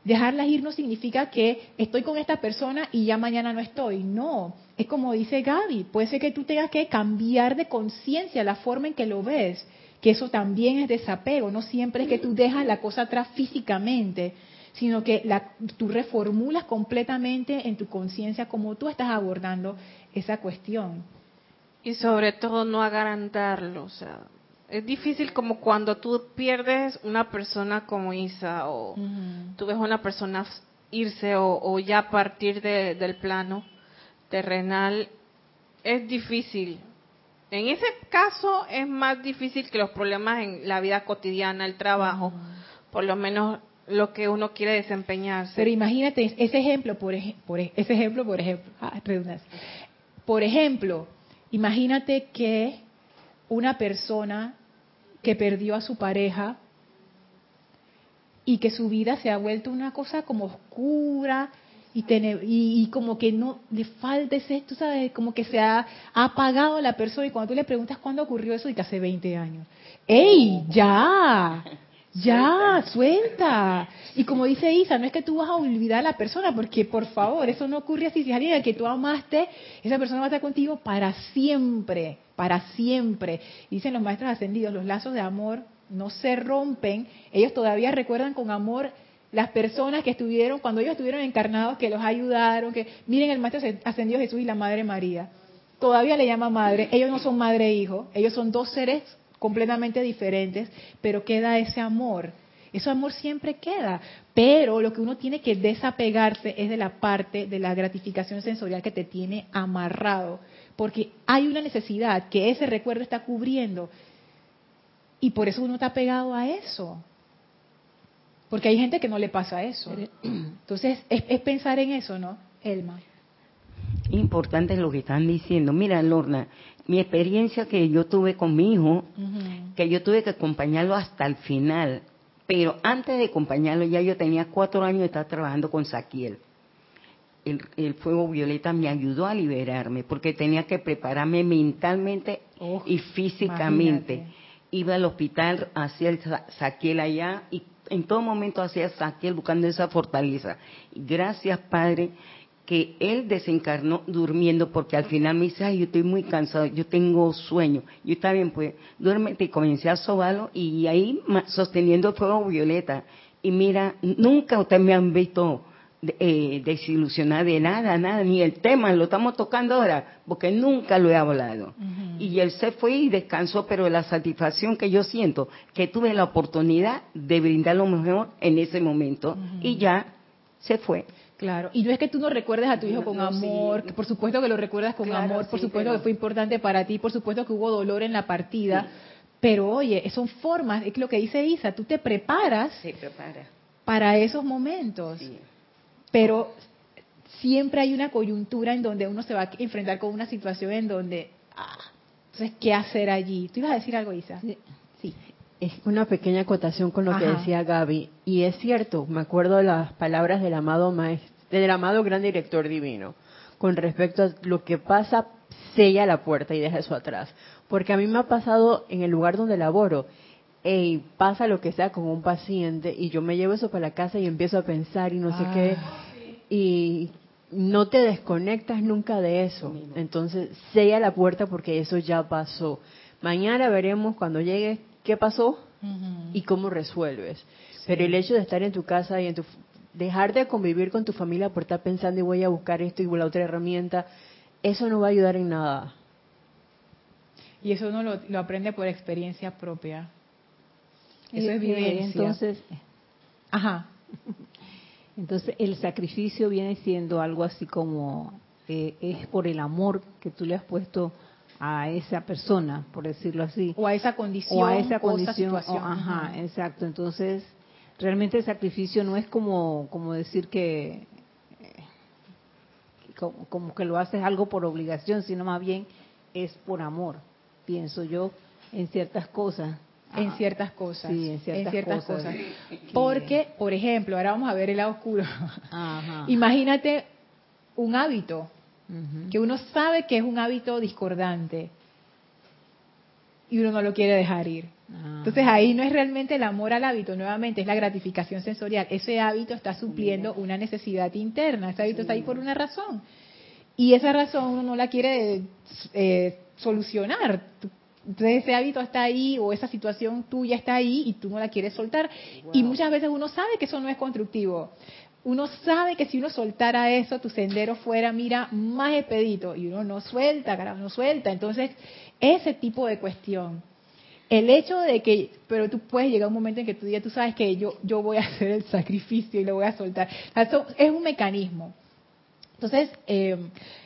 Speaker 1: Dejarlas ir no significa que estoy con esta persona y ya mañana no estoy. No, es como dice Gaby, puede ser que tú tengas que cambiar de conciencia la forma en que lo ves, que eso también es desapego. No siempre es que tú dejas la cosa atrás físicamente, sino que la, tú reformulas completamente en tu conciencia cómo tú estás abordando esa cuestión.
Speaker 6: Y sobre todo no agrandarlo, o sea, es difícil como cuando tú pierdes una persona como Isa o tú ves una persona irse o, ya partir del plano terrenal, es difícil. En ese caso es más difícil que los problemas en la vida cotidiana, el trabajo, por lo menos lo que uno quiere desempeñarse.
Speaker 1: Pero imagínate ese ejemplo, por, por ese ejemplo, por ejemplo, ah, por ejemplo, Imagínate que una persona que perdió a su pareja y que su vida se ha vuelto una cosa como oscura y, y, como que no le falta ese, tú sabes, como que se ha, apagado la persona y cuando tú le preguntas cuándo ocurrió eso, y que hace 20 años. ¡Ey, ya! Ya, suelta. Y como dice Isa, no es que tú vas a olvidar a la persona, porque por favor, eso no ocurre así. Si es alguien que tú amaste, esa persona va a estar contigo para siempre, para siempre. Dicen los maestros ascendidos, los lazos de amor no se rompen. Ellos todavía recuerdan con amor las personas que estuvieron, cuando ellos estuvieron encarnados, que los ayudaron, que miren el maestro ascendido Jesús y la Madre María. Todavía le llama madre. Ellos no son madre e hijo. Ellos son dos seres completamente diferentes, pero queda ese amor. Ese amor siempre queda, pero lo que uno tiene que desapegarse es de la parte de la gratificación sensorial que te tiene amarrado, porque hay una necesidad que ese recuerdo está cubriendo y por eso uno está pegado a eso. Porque hay gente que no le pasa eso. Entonces, es, es pensar en eso, ¿no, Elma?
Speaker 3: Importante lo que están diciendo. Mira, Lorna, mi experiencia que yo tuve con mi hijo, que yo tuve que acompañarlo hasta el final, pero antes de acompañarlo ya yo tenía cuatro años de estar trabajando con Saquiel. El, fuego violeta me ayudó a liberarme porque tenía que prepararme mentalmente oh, y físicamente. Iba al hospital, hacía el Saquiel allá y en todo momento hacía Saquiel buscando esa fortaleza. Gracias, Padre, que él desencarnó durmiendo porque al final me dice, ay, yo estoy muy cansado, yo tengo sueño. Yo está bien, pues, duérmete y comencé a sobarlo y ahí sosteniendo el fuego violeta. Y mira, nunca ustedes me han visto eh, desilusionar de nada, nada, ni el tema, lo estamos tocando ahora, porque nunca lo he hablado. Y él se fue y descansó, pero la satisfacción que yo siento, que tuve la oportunidad de brindar lo mejor en ese momento, y ya se fue.
Speaker 1: Claro, y no es que tú no recuerdes a tu hijo con amor, que por supuesto que lo recuerdas con amor, por supuesto que fue importante para ti, por supuesto que hubo dolor en la partida, pero oye, son formas, es lo que dice Isa, tú te preparas para esos momentos, pero siempre hay una coyuntura en donde uno se va a enfrentar con una situación en donde, ah, entonces, ¿qué hacer allí? ¿Tú ibas a decir algo, Isa?
Speaker 5: Sí. Es una pequeña acotación con lo que decía Gaby. Y es cierto, me acuerdo de las palabras del amado maestro, del amado gran director divino, con respecto a lo que pasa, sella la puerta y deja eso atrás. Porque a mí me ha pasado en el lugar donde laboro, y pasa lo que sea con un paciente y yo me llevo eso para la casa y empiezo a pensar y no sé qué. Ah. Y no te desconectas nunca de eso. Entonces, sella la puerta porque eso ya pasó. Mañana veremos cuando llegue qué pasó y cómo resuelves. Pero el hecho de estar en tu casa y en tu dejar de convivir con tu familia por estar pensando y voy a buscar esto y la otra herramienta, eso no va a ayudar en nada.
Speaker 1: Y eso uno lo, aprende por experiencia propia.
Speaker 4: Eso es vivencia. Entonces, ajá. Entonces el sacrificio viene siendo algo así como eh, es por el amor que tú le has puesto a esa persona, por decirlo así.
Speaker 1: O a esa condición.
Speaker 4: O a esa condición. ajá, exacto. Entonces, realmente el sacrificio no es como, como decir que, como, que lo haces algo por obligación, sino más bien es por amor, pienso yo, en ciertas cosas.
Speaker 1: En ciertas cosas.
Speaker 4: Sí, en ciertas, cosas.
Speaker 1: Porque, por ejemplo, ahora vamos a ver el lado oscuro. Imagínate un hábito que uno sabe que es un hábito discordante y uno no lo quiere dejar ir. Entonces ahí no es realmente el amor al hábito, nuevamente es la gratificación sensorial. Ese hábito está supliendo una necesidad interna, ese hábito está ahí por una razón. Y esa razón uno no la quiere eh, solucionar. Entonces ese hábito está ahí o esa situación tuya está ahí y tú no la quieres soltar. Y muchas veces uno sabe que eso no es constructivo uno sabe que si uno soltara eso, tu sendero fuera, mira, más expedito. Y uno no suelta, carajo, no suelta. Entonces, ese tipo de cuestión. El hecho de que, pero tú puedes llegar a un momento en que tú digas, tú sabes que yo, yo voy a hacer el sacrificio y lo voy a soltar. Eso es un mecanismo. Entonces, eh,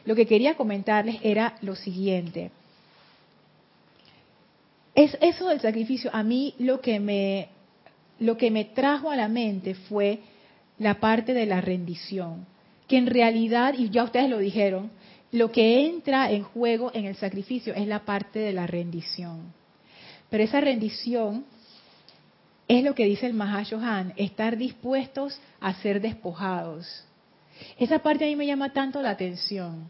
Speaker 1: lo que quería comentarles era lo siguiente. Es eso del sacrificio, a mí lo que me, lo que me trajo a la mente fue la parte de la rendición, que en realidad, y ya ustedes lo dijeron, lo que entra en juego en el sacrificio es la parte de la rendición. Pero esa rendición es lo que dice el Mahashohan, estar dispuestos a ser despojados. Esa parte a mí me llama tanto la atención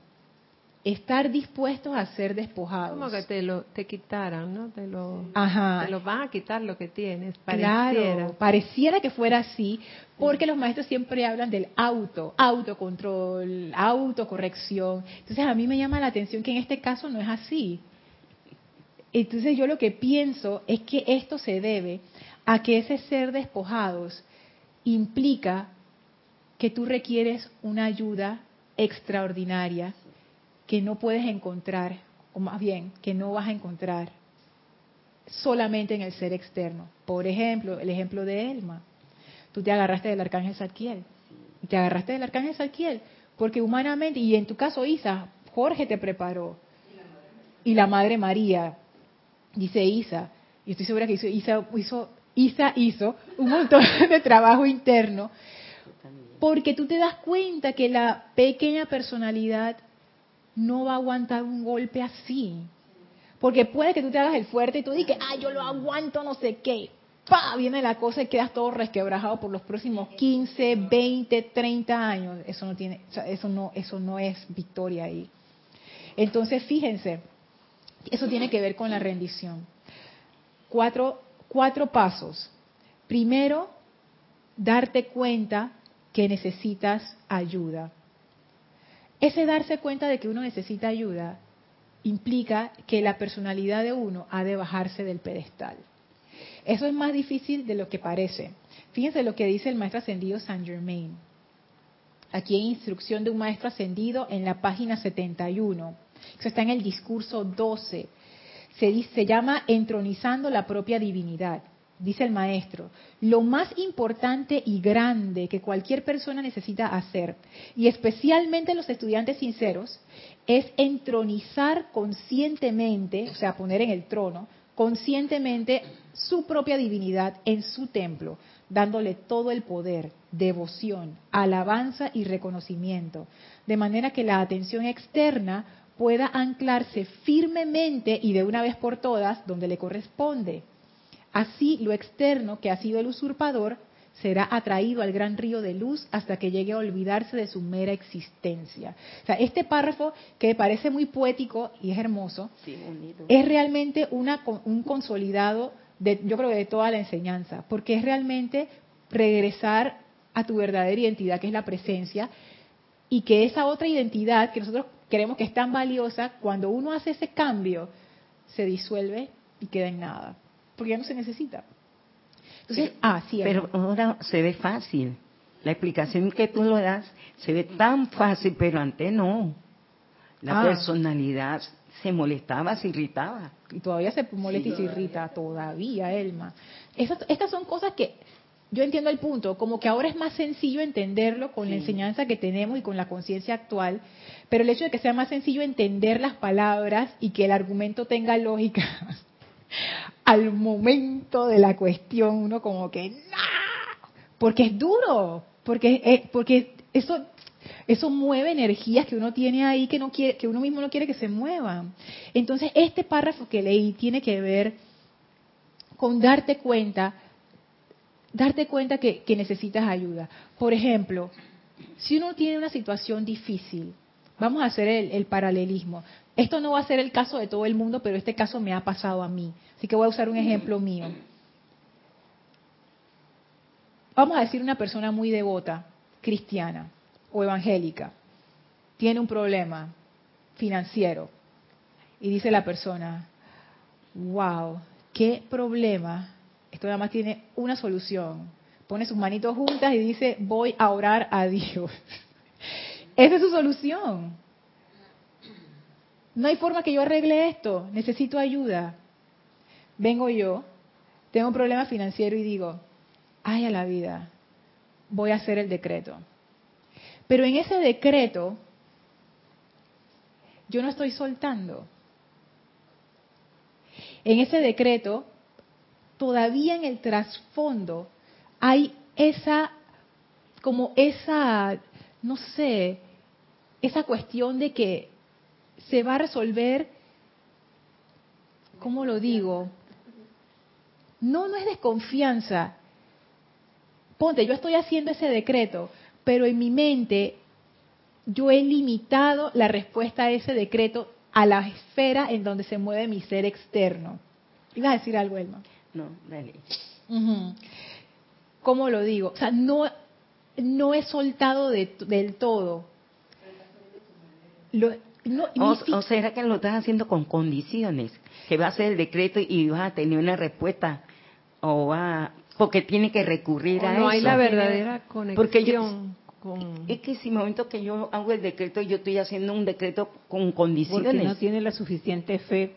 Speaker 1: estar dispuestos a ser despojados.
Speaker 2: Como que te lo te quitaran, ¿no? Te lo,
Speaker 1: Ajá.
Speaker 2: te lo van a quitar lo que tienes.
Speaker 1: Pareciera. Claro, pareciera que fuera así, porque los maestros siempre hablan del auto, autocontrol, autocorrección. Entonces a mí me llama la atención que en este caso no es así. Entonces yo lo que pienso es que esto se debe a que ese ser despojados implica que tú requieres una ayuda extraordinaria que no puedes encontrar, o más bien, que no vas a encontrar solamente en el ser externo. Por ejemplo, el ejemplo de Elma. Tú te agarraste del arcángel Zadkiel. Te agarraste del arcángel Zadkiel porque humanamente, y en tu caso Isa, Jorge te preparó. Y la Madre María, dice Isa, y estoy segura que Isa, hizo, Isa hizo un montón de trabajo interno, porque tú te das cuenta que la pequeña personalidad no va a aguantar un golpe así. Porque puede que tú te hagas el fuerte y tú digas, ah, yo lo aguanto, no sé qué. ¡Pah! Viene la cosa y quedas todo resquebrajado por los próximos 15, 20, 30 años. Eso no tiene, eso no, eso no es victoria ahí. Entonces, fíjense, eso tiene que ver con la rendición. Cuatro, cuatro pasos. Primero, darte cuenta que necesitas ayuda. Ese darse cuenta de que uno necesita ayuda implica que la personalidad de uno ha de bajarse del pedestal. Eso es más difícil de lo que parece. Fíjense lo que dice el maestro ascendido Saint Germain. Aquí en Instrucción de un Maestro Ascendido en la página 71. Eso está en el discurso 12. Se, se llama Entronizando la propia divinidad dice el maestro, lo más importante y grande que cualquier persona necesita hacer, y especialmente los estudiantes sinceros, es entronizar conscientemente, o sea, poner en el trono, conscientemente su propia divinidad en su templo, dándole todo el poder, devoción, alabanza y reconocimiento, de manera que la atención externa pueda anclarse firmemente y de una vez por todas donde le corresponde Así lo externo, que ha sido el usurpador, será atraído al gran río de luz hasta que llegue a olvidarse de su mera existencia. O sea, este párrafo que parece muy poético y es hermoso, es realmente una, un consolidado, de, yo creo, de toda la enseñanza, porque es realmente regresar a tu verdadera identidad, que es la presencia, y que esa otra identidad que nosotros creemos que es tan valiosa, cuando uno hace ese cambio, se disuelve y queda en nada porque ya no se necesita. Entonces, ah, sí.
Speaker 3: Pero ahora se ve fácil. La explicación que tú lo das se ve tan fácil, pero antes no. La
Speaker 1: Ah.
Speaker 3: personalidad se molestaba, se irritaba.
Speaker 1: y todavía se molesta y se irrita, todavía, Elma. Esas- estas son cosas que yo entiendo el punto, como que ahora es más sencillo entenderlo con la enseñanza que tenemos y con la conciencia actual, pero el hecho de que sea más sencillo entender las palabras y que el argumento tenga lógica, al momento de la cuestión uno como que, ¡nah! porque es duro, porque, eh, porque eso eso mueve energías que uno tiene ahí que no quiere, que uno mismo no quiere que se muevan. Entonces, este párrafo que leí tiene que ver con darte cuenta, darte cuenta que, que necesitas ayuda. Por ejemplo, si uno tiene una situación difícil, vamos a hacer el, el paralelismo. Esto no va a ser el caso de todo el mundo, pero este caso me ha pasado a mí. Así que voy a usar un ejemplo mío. Vamos a decir una persona muy devota, cristiana o evangélica, tiene un problema financiero y dice la persona, wow, qué problema, esto nada más tiene una solución. Pone sus manitos juntas y dice, voy a orar a Dios. Esa es su solución. No hay forma que yo arregle esto, necesito ayuda. Vengo yo, tengo un problema financiero y digo, ay a la vida, voy a hacer el decreto. Pero en ese decreto, yo no estoy soltando. En ese decreto, todavía en el trasfondo hay esa, como esa, no sé, esa cuestión de que se va a resolver, ¿cómo lo digo? No, no es desconfianza. Ponte, yo estoy haciendo ese decreto, pero en mi mente yo he limitado la respuesta a ese decreto a la esfera en donde se mueve mi ser externo. ¿Ibas a decir algo, Elma?
Speaker 3: No, dale.
Speaker 1: Ujú. ¿Cómo lo digo? O sea, no, no he soltado de- del todo. Lo- no,
Speaker 3: O,
Speaker 1: ni si-
Speaker 3: o será que lo estás haciendo con condiciones, que va a ser el decreto y vas a tener una respuesta, o va, porque tiene que recurrir
Speaker 2: O
Speaker 3: a
Speaker 2: no
Speaker 3: eso.
Speaker 2: hay la verdadera conexión
Speaker 3: Porque yo-
Speaker 2: con...
Speaker 3: Es que si momento que yo hago el decreto, yo estoy haciendo un decreto con
Speaker 4: Porque
Speaker 3: condiciones.
Speaker 4: no tiene la suficiente fe.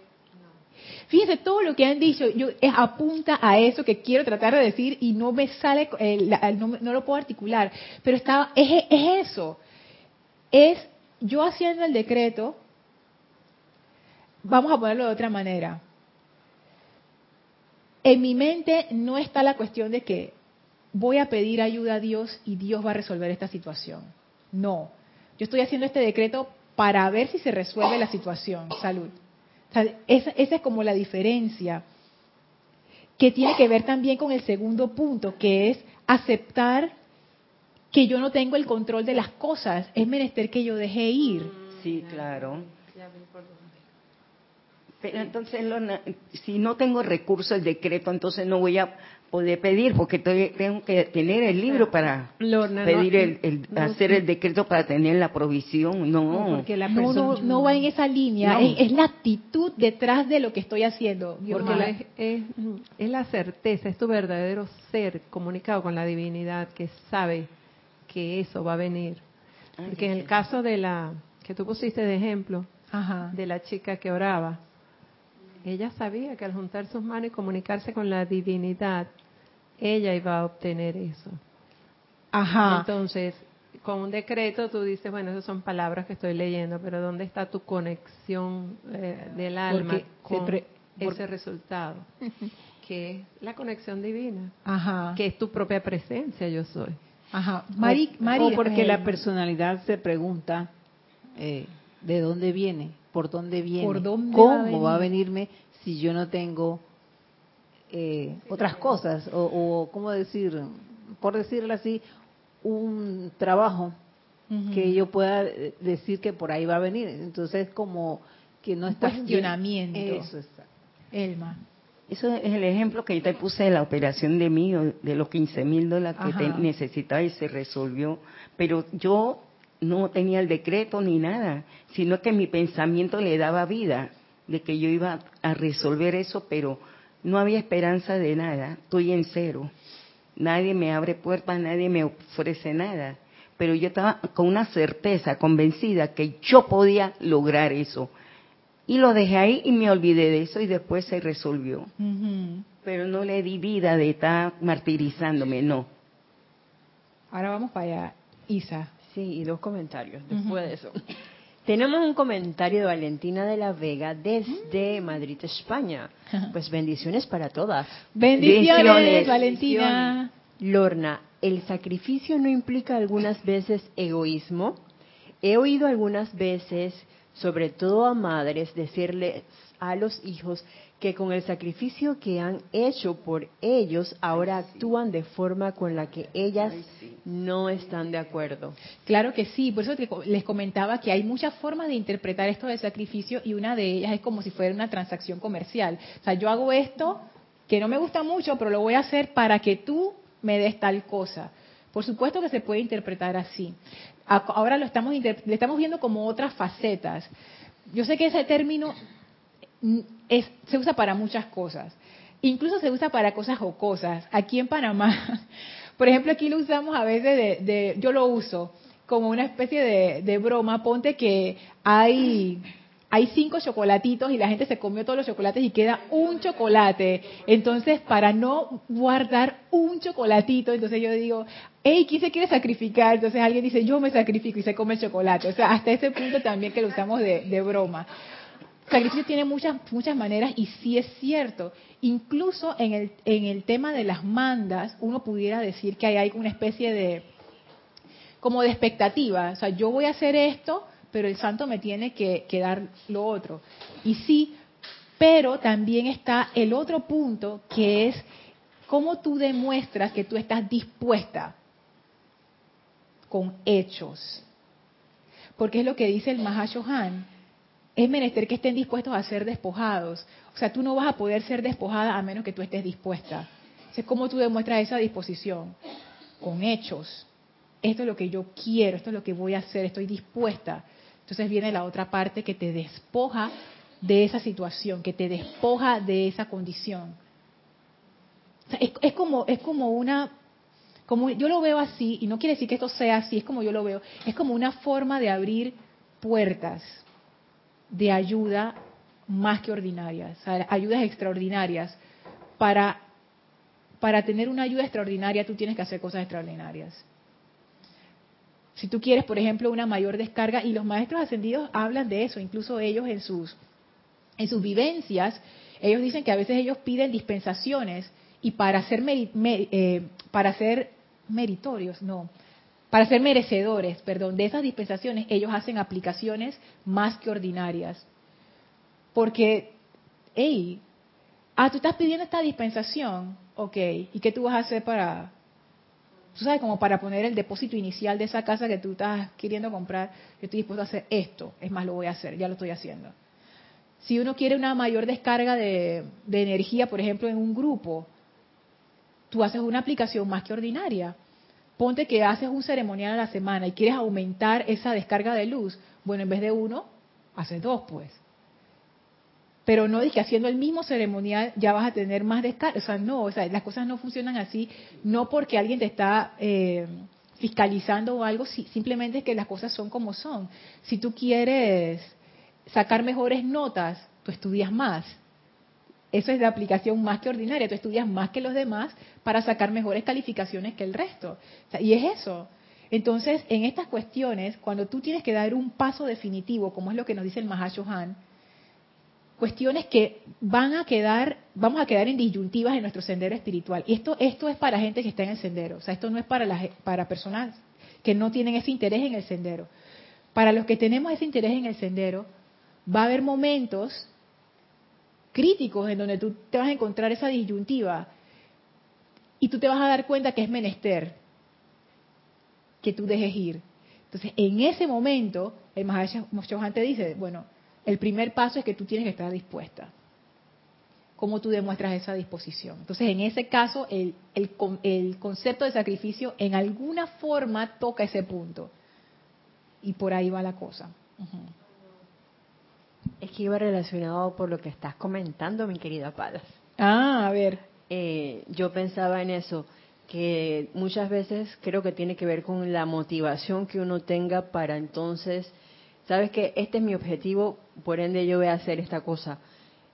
Speaker 1: Fíjense, todo lo que han dicho yo, es, apunta a eso que quiero tratar de decir y no me sale, eh, la- no, no lo puedo articular. Pero está, es, es eso. Es yo haciendo el decreto, vamos a ponerlo de otra manera. En mi mente no está la cuestión de que voy a pedir ayuda a Dios y Dios va a resolver esta situación. No. Yo estoy haciendo este decreto para ver si se resuelve la situación. Salud. O sea, esa, esa es como la diferencia que tiene que ver también con el segundo punto, que es aceptar que yo no tengo el control de las cosas. Es menester que yo deje ir.
Speaker 3: Sí, claro. Pero entonces, si no tengo recurso el decreto, entonces no voy a poder pedir, porque estoy- tengo que tener el libro para
Speaker 2: Lorna, no-
Speaker 3: pedir el, el-
Speaker 2: no-
Speaker 3: hacer el decreto para tener la provisión. No,
Speaker 4: Porque la
Speaker 1: No, no,
Speaker 4: persona...
Speaker 1: no va en esa línea.
Speaker 3: No.
Speaker 1: Es, es la actitud detrás de lo que estoy haciendo.
Speaker 2: Porque
Speaker 1: la-
Speaker 2: es, es, es la certeza, es tu verdadero ser comunicado con la divinidad que sabe que eso va a venir. Porque en el caso de la que tú pusiste de ejemplo,
Speaker 1: Ajá.
Speaker 2: de la chica que oraba, ella sabía que al juntar sus manos y comunicarse con la divinidad, ella iba a obtener eso.
Speaker 1: Ajá.
Speaker 2: Entonces, con un decreto tú dices, bueno, esas son palabras que estoy leyendo, pero ¿dónde está tu conexión eh, del alma con ese resultado? que es la conexión divina,
Speaker 1: Ajá.
Speaker 2: que es tu propia presencia, yo soy.
Speaker 1: Ajá. Mari,
Speaker 4: o,
Speaker 1: Mari,
Speaker 4: o porque
Speaker 1: eh,
Speaker 4: la personalidad se pregunta eh, de dónde viene, por dónde viene,
Speaker 1: ¿Por dónde
Speaker 4: cómo
Speaker 1: va a
Speaker 4: va a
Speaker 1: venir?
Speaker 4: venirme si yo no tengo eh, otras cosas, o, o, cómo decir, por decirlo así, un trabajo que yo pueda eh, decir que por ahí va a venir. Entonces, como que no está
Speaker 1: cuestionamiento.
Speaker 4: Eso, exacto.
Speaker 1: Elma.
Speaker 3: Eso es el ejemplo que yo te puse de la operación de mí, o de los 15 mil dólares que te necesitaba y se resolvió. Pero yo no tenía el decreto ni nada, sino que mi pensamiento le daba vida de que yo iba a resolver eso, pero no había esperanza de nada, estoy en cero. Nadie me abre puertas, nadie me ofrece nada. Pero yo estaba con una certeza, convencida que yo podía lograr eso. Y lo dejé ahí y me olvidé de eso y después se resolvió. Pero no le di vida de estar martirizándome, no.
Speaker 1: Ahora vamos para allá. Isa.
Speaker 5: Sí, y dos comentarios después de eso. Tenemos un comentario de Valentina de la Vega desde Madrid, España. Pues bendiciones para todas.
Speaker 1: Bendiciones, Valentina.
Speaker 5: Lorna, ¿el sacrificio no implica algunas veces egoísmo? He oído algunas veces, sobre todo a madres, decirles a los hijos que con el sacrificio que han hecho por ellos, ahora actúan de forma con la que ellas no están de acuerdo.
Speaker 1: Claro que sí, por eso les comentaba que hay muchas formas de interpretar esto del sacrificio y una de ellas es como si fuera una transacción comercial. O sea, yo hago esto que no me gusta mucho, pero lo voy a hacer para que tú me des tal cosa. Por supuesto que se puede interpretar así. Ahora lo estamos, le estamos viendo como otras facetas. Yo sé que ese término se usa para muchas cosas. Incluso se usa para cosas jocosas. Aquí en Panamá, por ejemplo, aquí lo usamos a veces de, yo lo uso como una especie de, de broma. Ponte que hay hay cinco chocolatitos y la gente se comió todos los chocolates y queda un chocolate. Entonces, para no guardar un chocolatito, entonces yo digo, hey, ¿quién se quiere sacrificar? Entonces alguien dice, yo me sacrifico y se come el chocolate. O sea, hasta ese punto también que lo usamos de, de broma sacrificio tiene muchas, muchas maneras y sí es cierto. Incluso en el, en el tema de las mandas, uno pudiera decir que hay una especie de, como de expectativa. O sea, yo voy a hacer esto, pero el santo me tiene que, que dar lo otro. Y sí, pero también está el otro punto que es cómo tú demuestras que tú estás dispuesta con hechos. Porque es lo que dice el Mahashohan es menester que estén dispuestos a ser despojados. O sea, tú no vas a poder ser despojada a menos que tú estés dispuesta. Es ¿Cómo tú demuestras esa disposición? Con hechos. Esto es lo que yo quiero, esto es lo que voy a hacer, estoy dispuesta. Entonces viene la otra parte que te despoja de esa situación, que te despoja de esa condición. es, como, es como una, como yo lo veo así, y no quiere decir que esto sea así, es como yo lo veo, es como una forma de abrir puertas de ayuda más que ordinarias, ayudas extraordinarias. Para, para tener una ayuda extraordinaria tú tienes que hacer cosas extraordinarias. Si tú quieres, por ejemplo, una mayor descarga, y los maestros ascendidos hablan de eso, incluso ellos en sus, en sus vivencias, ellos dicen que a veces ellos piden dispensaciones y para ser, eh, para ser meritorios, no, para ser merecedores, perdón, de esas dispensaciones, ellos hacen aplicaciones más que ordinarias. Porque, hey, ah, tú estás pidiendo esta dispensación, ok, ¿y qué tú vas a hacer para, tú sabes, como para poner el depósito inicial de esa casa que tú estás queriendo comprar, yo estoy dispuesto a hacer esto, es más, lo voy a hacer, ya lo estoy haciendo. Si uno quiere una mayor descarga de, de energía, por ejemplo, en un grupo, tú haces una aplicación más que ordinaria ponte que haces un ceremonial a la semana y quieres aumentar esa descarga de luz, bueno, en vez de uno, haces dos, pues. Pero no es que haciendo el mismo ceremonial ya vas a tener más descarga. O sea, no, o sea, las cosas no funcionan así, no porque alguien te está eh, fiscalizando o algo, simplemente es que las cosas son como son. Si tú quieres sacar mejores notas, tú estudias más. Eso es de aplicación más que ordinaria. Tú estudias más que los demás para sacar mejores calificaciones que el resto. y es eso. Entonces, en estas cuestiones, cuando tú tienes que dar un paso definitivo, como es lo que nos dice el Mahashohan, cuestiones que van a quedar, vamos a quedar en disyuntivas en nuestro sendero espiritual. Y esto, esto es para gente que está en el sendero. O sea, esto no es para, las, para personas que no tienen ese interés en el sendero. Para los que tenemos ese interés en el sendero, va a haber momentos críticos en donde tú te vas a encontrar esa disyuntiva y tú te vas a dar cuenta que es menester que tú dejes ir. Entonces, en ese momento, el Mahashohan te dice, bueno, el primer paso es que tú tienes que estar dispuesta. ¿Cómo tú demuestras esa disposición? Entonces, en ese caso, el, el, concepto de sacrificio en alguna forma toca ese punto. Y por ahí va la cosa.
Speaker 5: Es que iba relacionado por lo que estás comentando, mi querida Palas.
Speaker 1: Ah, a ver.
Speaker 5: Eh, yo pensaba en eso, que muchas veces creo que tiene que ver con la motivación que uno tenga para entonces, sabes que este es mi objetivo, por ende yo voy a hacer esta cosa.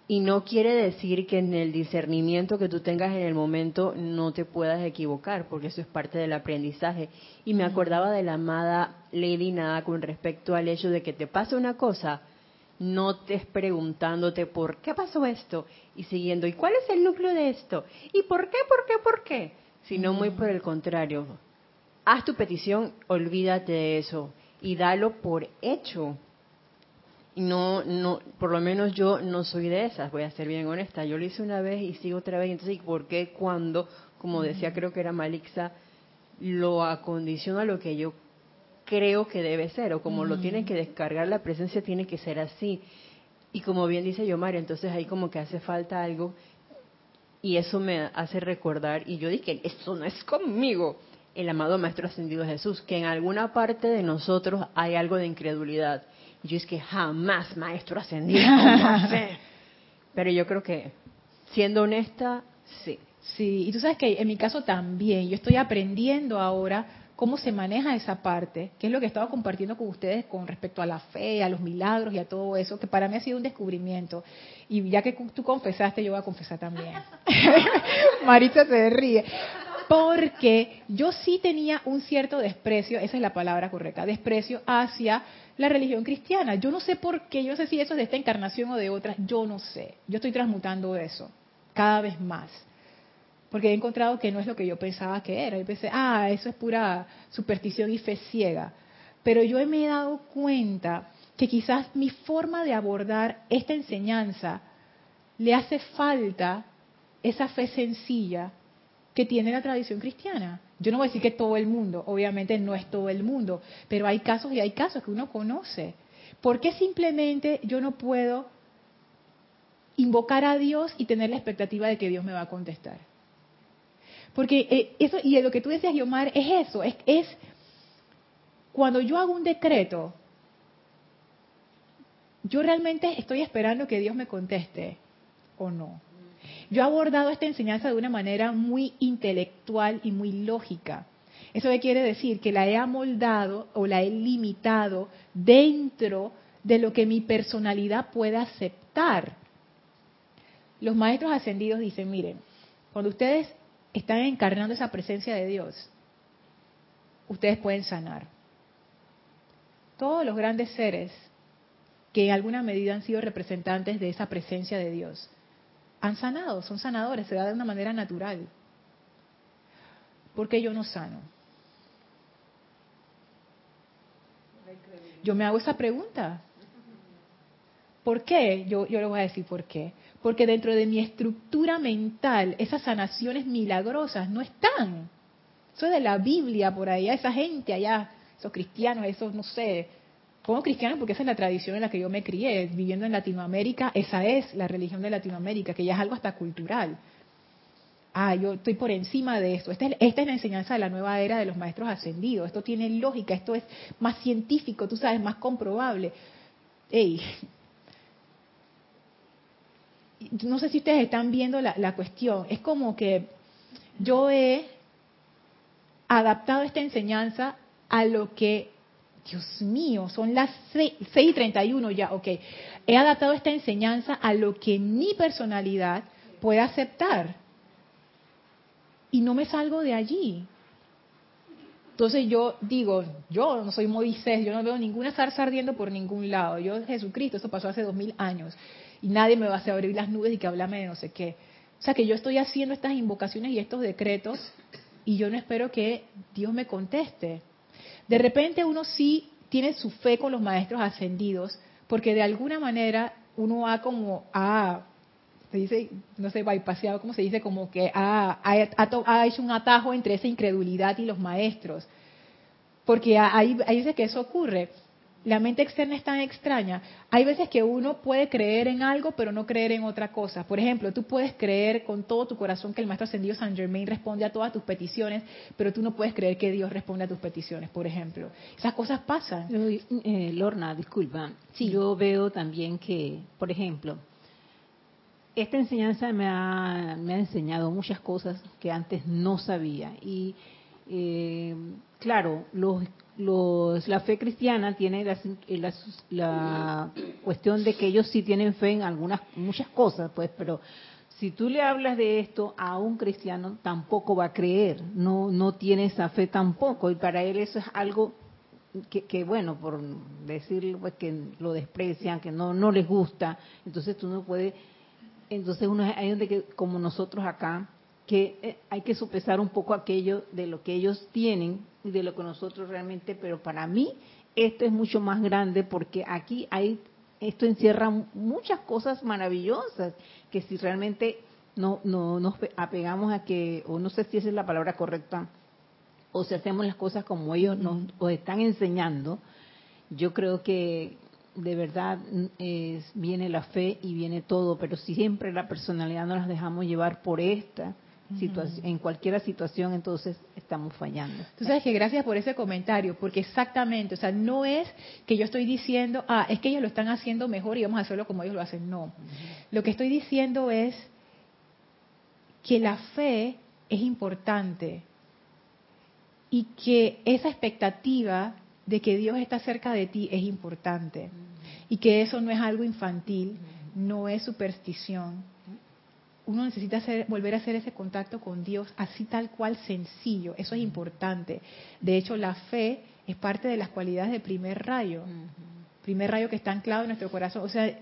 Speaker 5: Y no quiere decir que en el discernimiento que tú tengas en el momento no te puedas equivocar, porque eso es parte del aprendizaje. Y me acordaba de la amada Lady Nada con respecto al hecho de que te pasa una cosa, no estés preguntándote por qué pasó esto y siguiendo, ¿y cuál es el núcleo de esto? ¿Y por qué, por qué, por qué? Sino muy por el contrario. Haz tu petición, olvídate de eso y dalo por hecho. Y no, no, por lo menos yo no soy de esas, voy a ser bien honesta. Yo lo hice una vez y sigo otra vez. Entonces, ¿por qué cuando, como decía, creo que era Malixa, lo acondiciona a lo que yo creo que debe ser, o como lo tiene que descargar la presencia, tiene que ser así. Y como bien dice Yomar, entonces ahí como que hace falta algo, y eso me hace recordar, y yo dije, eso no es conmigo, el amado Maestro Ascendido Jesús, que en alguna parte de nosotros hay algo de incredulidad. Y yo es que jamás, Maestro Ascendido, Pero yo creo que, siendo honesta, sí.
Speaker 1: Sí, y tú sabes que en mi caso también, yo estoy aprendiendo ahora cómo se maneja esa parte, que es lo que estaba compartiendo con ustedes con respecto a la fe, a los milagros y a todo eso, que para mí ha sido un descubrimiento. Y ya que tú confesaste, yo voy a confesar también. Maritza se ríe. Porque yo sí tenía un cierto desprecio, esa es la palabra correcta, desprecio hacia la religión cristiana. Yo no sé por qué, yo no sé si eso es de esta encarnación o de otra, yo no sé. Yo estoy transmutando eso cada vez más porque he encontrado que no es lo que yo pensaba que era. Yo pensé, ah, eso es pura superstición y fe ciega. Pero yo me he dado cuenta que quizás mi forma de abordar esta enseñanza le hace falta esa fe sencilla que tiene la tradición cristiana. Yo no voy a decir que todo el mundo, obviamente no es todo el mundo, pero hay casos y hay casos que uno conoce. ¿Por qué simplemente yo no puedo invocar a Dios y tener la expectativa de que Dios me va a contestar? Porque eh, eso, y lo que tú decías, Yomar, es eso, es, es cuando yo hago un decreto, yo realmente estoy esperando que Dios me conteste o no. Yo he abordado esta enseñanza de una manera muy intelectual y muy lógica. ¿Eso quiere decir? Que la he amoldado o la he limitado dentro de lo que mi personalidad pueda aceptar. Los maestros ascendidos dicen, miren, cuando ustedes están encarnando esa presencia de Dios, ustedes pueden sanar. Todos los grandes seres que en alguna medida han sido representantes de esa presencia de Dios, han sanado, son sanadores, se da de una manera natural. ¿Por qué yo no sano? Yo me hago esa pregunta. ¿Por qué? Yo, yo le voy a decir por qué. Porque dentro de mi estructura mental, esas sanaciones milagrosas no están. Eso es de la Biblia por allá, esa gente allá, esos cristianos, esos, no sé, como cristianos porque esa es la tradición en la que yo me crié, viviendo en Latinoamérica, esa es la religión de Latinoamérica, que ya es algo hasta cultural. Ah, yo estoy por encima de esto. Esta es, esta es la enseñanza de la nueva era de los maestros ascendidos. Esto tiene lógica, esto es más científico, tú sabes, más comprobable. Ey, no sé si ustedes están viendo la, cuestión, es como que yo he adaptado esta enseñanza a lo que, Dios mío, son las 6, y 31 ya, ok, he adaptado esta enseñanza a lo que mi personalidad puede aceptar. Y no me salgo de allí. Entonces yo digo, yo no soy Moisés, yo no veo ninguna zarza ardiendo por ningún lado. Yo, Jesucristo, eso pasó hace dos mil años y nadie me va a abrir las nubes y que háblame de no sé qué. O sea que yo estoy haciendo estas invocaciones y estos decretos y yo no espero que Dios me conteste. De repente uno sí tiene su fe con los maestros ascendidos, porque de alguna manera uno ha como, ah, se dice, no sé, bypaseado, como se dice, como que ha, ha, hecho un atajo entre esa incredulidad y los maestros. Porque hay, hay veces que eso ocurre la mente externa es tan extraña. Hay veces que uno puede creer en algo, pero no creer en otra cosa. Por ejemplo, tú puedes creer con todo tu corazón que el Maestro Ascendido San Germain responde a todas tus peticiones, pero tú no puedes creer que Dios responde a tus peticiones, por ejemplo. Esas cosas pasan.
Speaker 4: Eh, Lorna, disculpa. Sí. Yo veo también que, por ejemplo, esta enseñanza me ha, me ha enseñado muchas cosas que antes no sabía. Y eh, claro, los, la fe cristiana tiene la, la, la, cuestión de que ellos sí tienen fe en algunas, muchas cosas, pues, pero si tú le hablas de esto a un cristiano, tampoco va a creer, no, no tiene esa fe tampoco, y para él eso es algo que, que, bueno, por decir pues, que lo desprecian, que no, no les gusta, entonces tú no puedes, entonces uno hay donde que, como nosotros acá, que eh, hay que sopesar un poco aquello de lo que ellos tienen y de lo que nosotros realmente, pero para mí esto es mucho más grande porque aquí hay, esto encierra muchas cosas maravillosas que si realmente no, no nos apegamos a que, o no sé si esa es la palabra correcta, o si hacemos las cosas como ellos nos están enseñando, yo creo que de verdad es, viene la fe y viene todo, pero si siempre la personalidad no las dejamos llevar por esta en cualquier situación, entonces estamos fallando.
Speaker 1: Tú sabes que gracias por ese comentario, porque exactamente, o sea, no es que yo estoy diciendo, ah, es que ellos lo están haciendo mejor y vamos a hacerlo como ellos lo hacen, no. Lo que estoy diciendo es que la fe es importante, y que esa expectativa de que Dios está cerca de ti es importante y que eso no es algo infantil, no es superstición. Uno necesita hacer, volver a hacer ese contacto con Dios así tal cual sencillo, eso es importante. De hecho, la fe es parte de las cualidades del primer rayo, primer rayo que está anclado en nuestro corazón. O sea,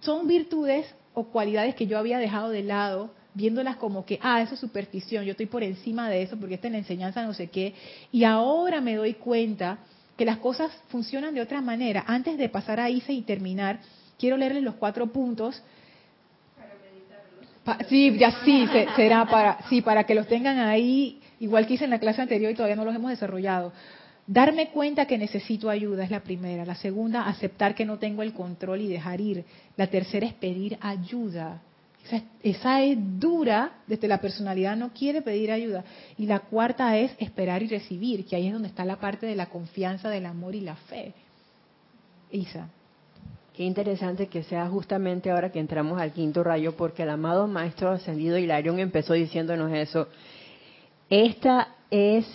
Speaker 1: son virtudes o cualidades que yo había dejado de lado viéndolas como que, ah, eso es superstición, yo estoy por encima de eso porque esta es la enseñanza no sé qué, y ahora me doy cuenta que las cosas funcionan de otra manera. Antes de pasar a ICE y terminar, quiero leerles los cuatro puntos. Sí, ya sí, será para, sí, para que los tengan ahí, igual que hice en la clase anterior y todavía no los hemos desarrollado. Darme cuenta que necesito ayuda es la primera. La segunda, aceptar que no tengo el control y dejar ir. La tercera es pedir ayuda. Esa, es dura, desde la personalidad no quiere pedir ayuda. Y la cuarta es esperar y recibir, que ahí es donde está la parte de la confianza, del amor y la fe. Isa.
Speaker 5: Qué interesante que sea justamente ahora que entramos al quinto rayo, porque el amado Maestro Ascendido Hilarión empezó diciéndonos eso. Esta es,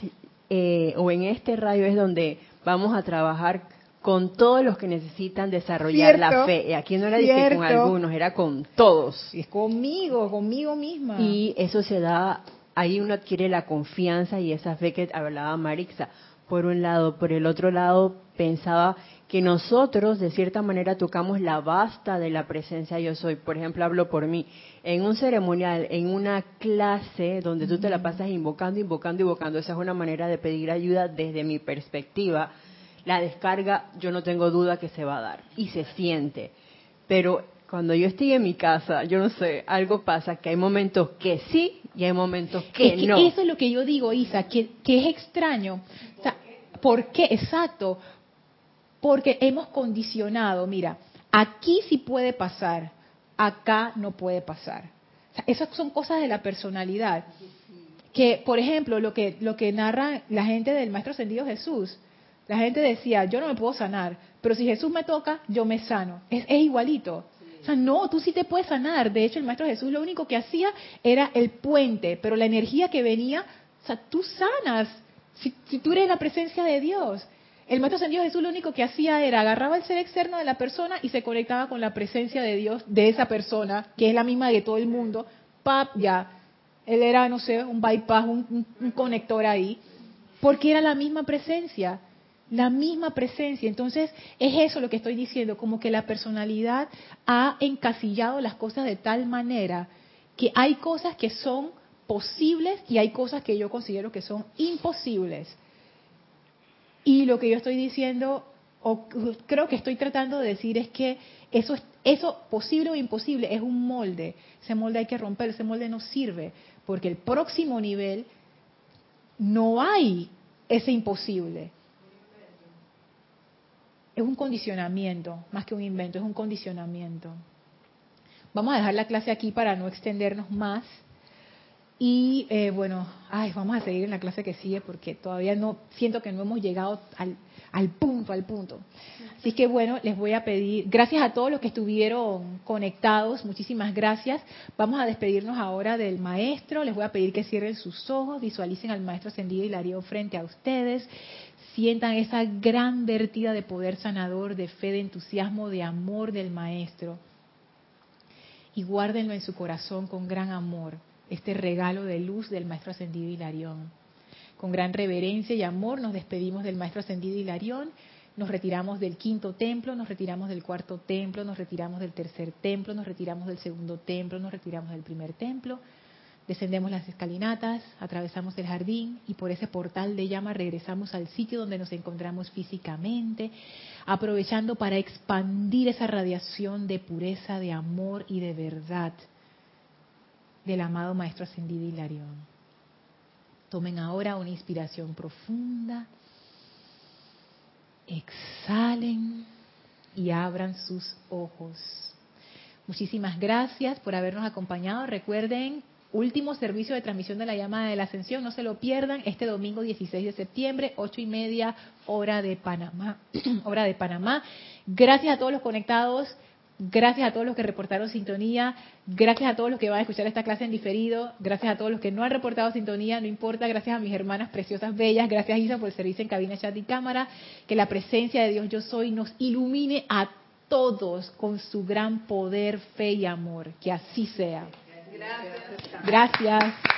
Speaker 5: eh, o en este rayo es donde vamos a trabajar con todos los que necesitan desarrollar la fe. Y aquí no era dije con algunos, era con todos.
Speaker 1: Es conmigo, conmigo misma.
Speaker 5: Y eso se da, ahí uno adquiere la confianza y esa fe que hablaba Marixa. Por un lado, por el otro lado, pensaba que nosotros de cierta manera tocamos la basta de la presencia yo soy. Por ejemplo, hablo por mí. En un ceremonial, en una clase donde tú te la pasas invocando, invocando, invocando, esa es una manera de pedir ayuda desde mi perspectiva la descarga yo no tengo duda que se va a dar y se siente. Pero cuando yo estoy en mi casa, yo no sé, algo pasa que hay momentos que sí y hay momentos que, no.
Speaker 1: Eso es lo que yo digo, Isa, que, que es extraño. ¿Por qué? Exacto. Porque hemos condicionado, mira, aquí sí puede pasar, acá no puede pasar. esas son cosas de la personalidad. Que, por ejemplo, lo que, lo que narra la gente del Maestro Ascendido Jesús, la gente decía, yo no me puedo sanar, pero si Jesús me toca, yo me sano. Es, igualito. O sea, no, tú sí te puedes sanar. De hecho, el Maestro Jesús lo único que hacía era el puente, pero la energía que venía, o sea, tú sanas. Si, tú eres la presencia de Dios. El Maestro Ascendido Jesús lo único que hacía era agarraba el ser externo de la persona y se conectaba con la presencia de Dios de esa persona, que es la misma de todo el mundo. Pap, ya. Él era, no sé, un bypass, un conector ahí, porque era la misma presencia la misma presencia. Entonces, es eso lo que estoy diciendo, como que la personalidad ha encasillado las cosas de tal manera que hay cosas que son posibles y hay cosas que yo considero que son imposibles. Y lo que yo estoy diciendo, o creo que estoy tratando de decir, es que eso, eso posible o imposible es un molde. Ese molde hay que romper, ese molde no sirve, porque el próximo nivel no hay ese imposible es un condicionamiento, más que un invento, es un condicionamiento. Vamos a dejar la clase aquí para no extendernos más. Y eh, bueno, ay, vamos a seguir en la clase que sigue porque todavía no siento que no hemos llegado al, al punto, al punto. Así que bueno, les voy a pedir, gracias a todos los que estuvieron conectados, muchísimas gracias. Vamos a despedirnos ahora del maestro. Les voy a pedir que cierren sus ojos, visualicen al maestro ascendido Hilario frente a ustedes. Sientan esa gran vertida de poder sanador, de fe, de entusiasmo, de amor del maestro. Y guárdenlo en su corazón con gran amor este regalo de luz del Maestro Ascendido Hilarión. Con gran reverencia y amor nos despedimos del Maestro Ascendido Hilarión, nos retiramos del quinto templo, nos retiramos del cuarto templo, nos retiramos del tercer templo, nos retiramos del segundo templo, nos retiramos del primer templo, descendemos las escalinatas, atravesamos el jardín y por ese portal de llama regresamos al sitio donde nos encontramos físicamente, aprovechando para expandir esa radiación de pureza, de amor y de verdad del amado Maestro Ascendido Hilarión. Tomen ahora una inspiración profunda, exhalen y abran sus ojos. Muchísimas gracias por habernos acompañado. Recuerden, último servicio de transmisión de la llamada de la ascensión, no se lo pierdan, este domingo 16 de septiembre, ocho y media, hora de Panamá. hora de Panamá. Gracias a todos los conectados. Gracias a todos los que reportaron sintonía, gracias a todos los que van a escuchar esta clase en diferido, gracias a todos los que no han reportado sintonía, no importa, gracias a mis hermanas preciosas, bellas, gracias Isa por el servicio en cabina, chat y cámara, que la presencia de Dios yo soy nos ilumine a todos con su gran poder, fe y amor, que así sea. Gracias. gracias.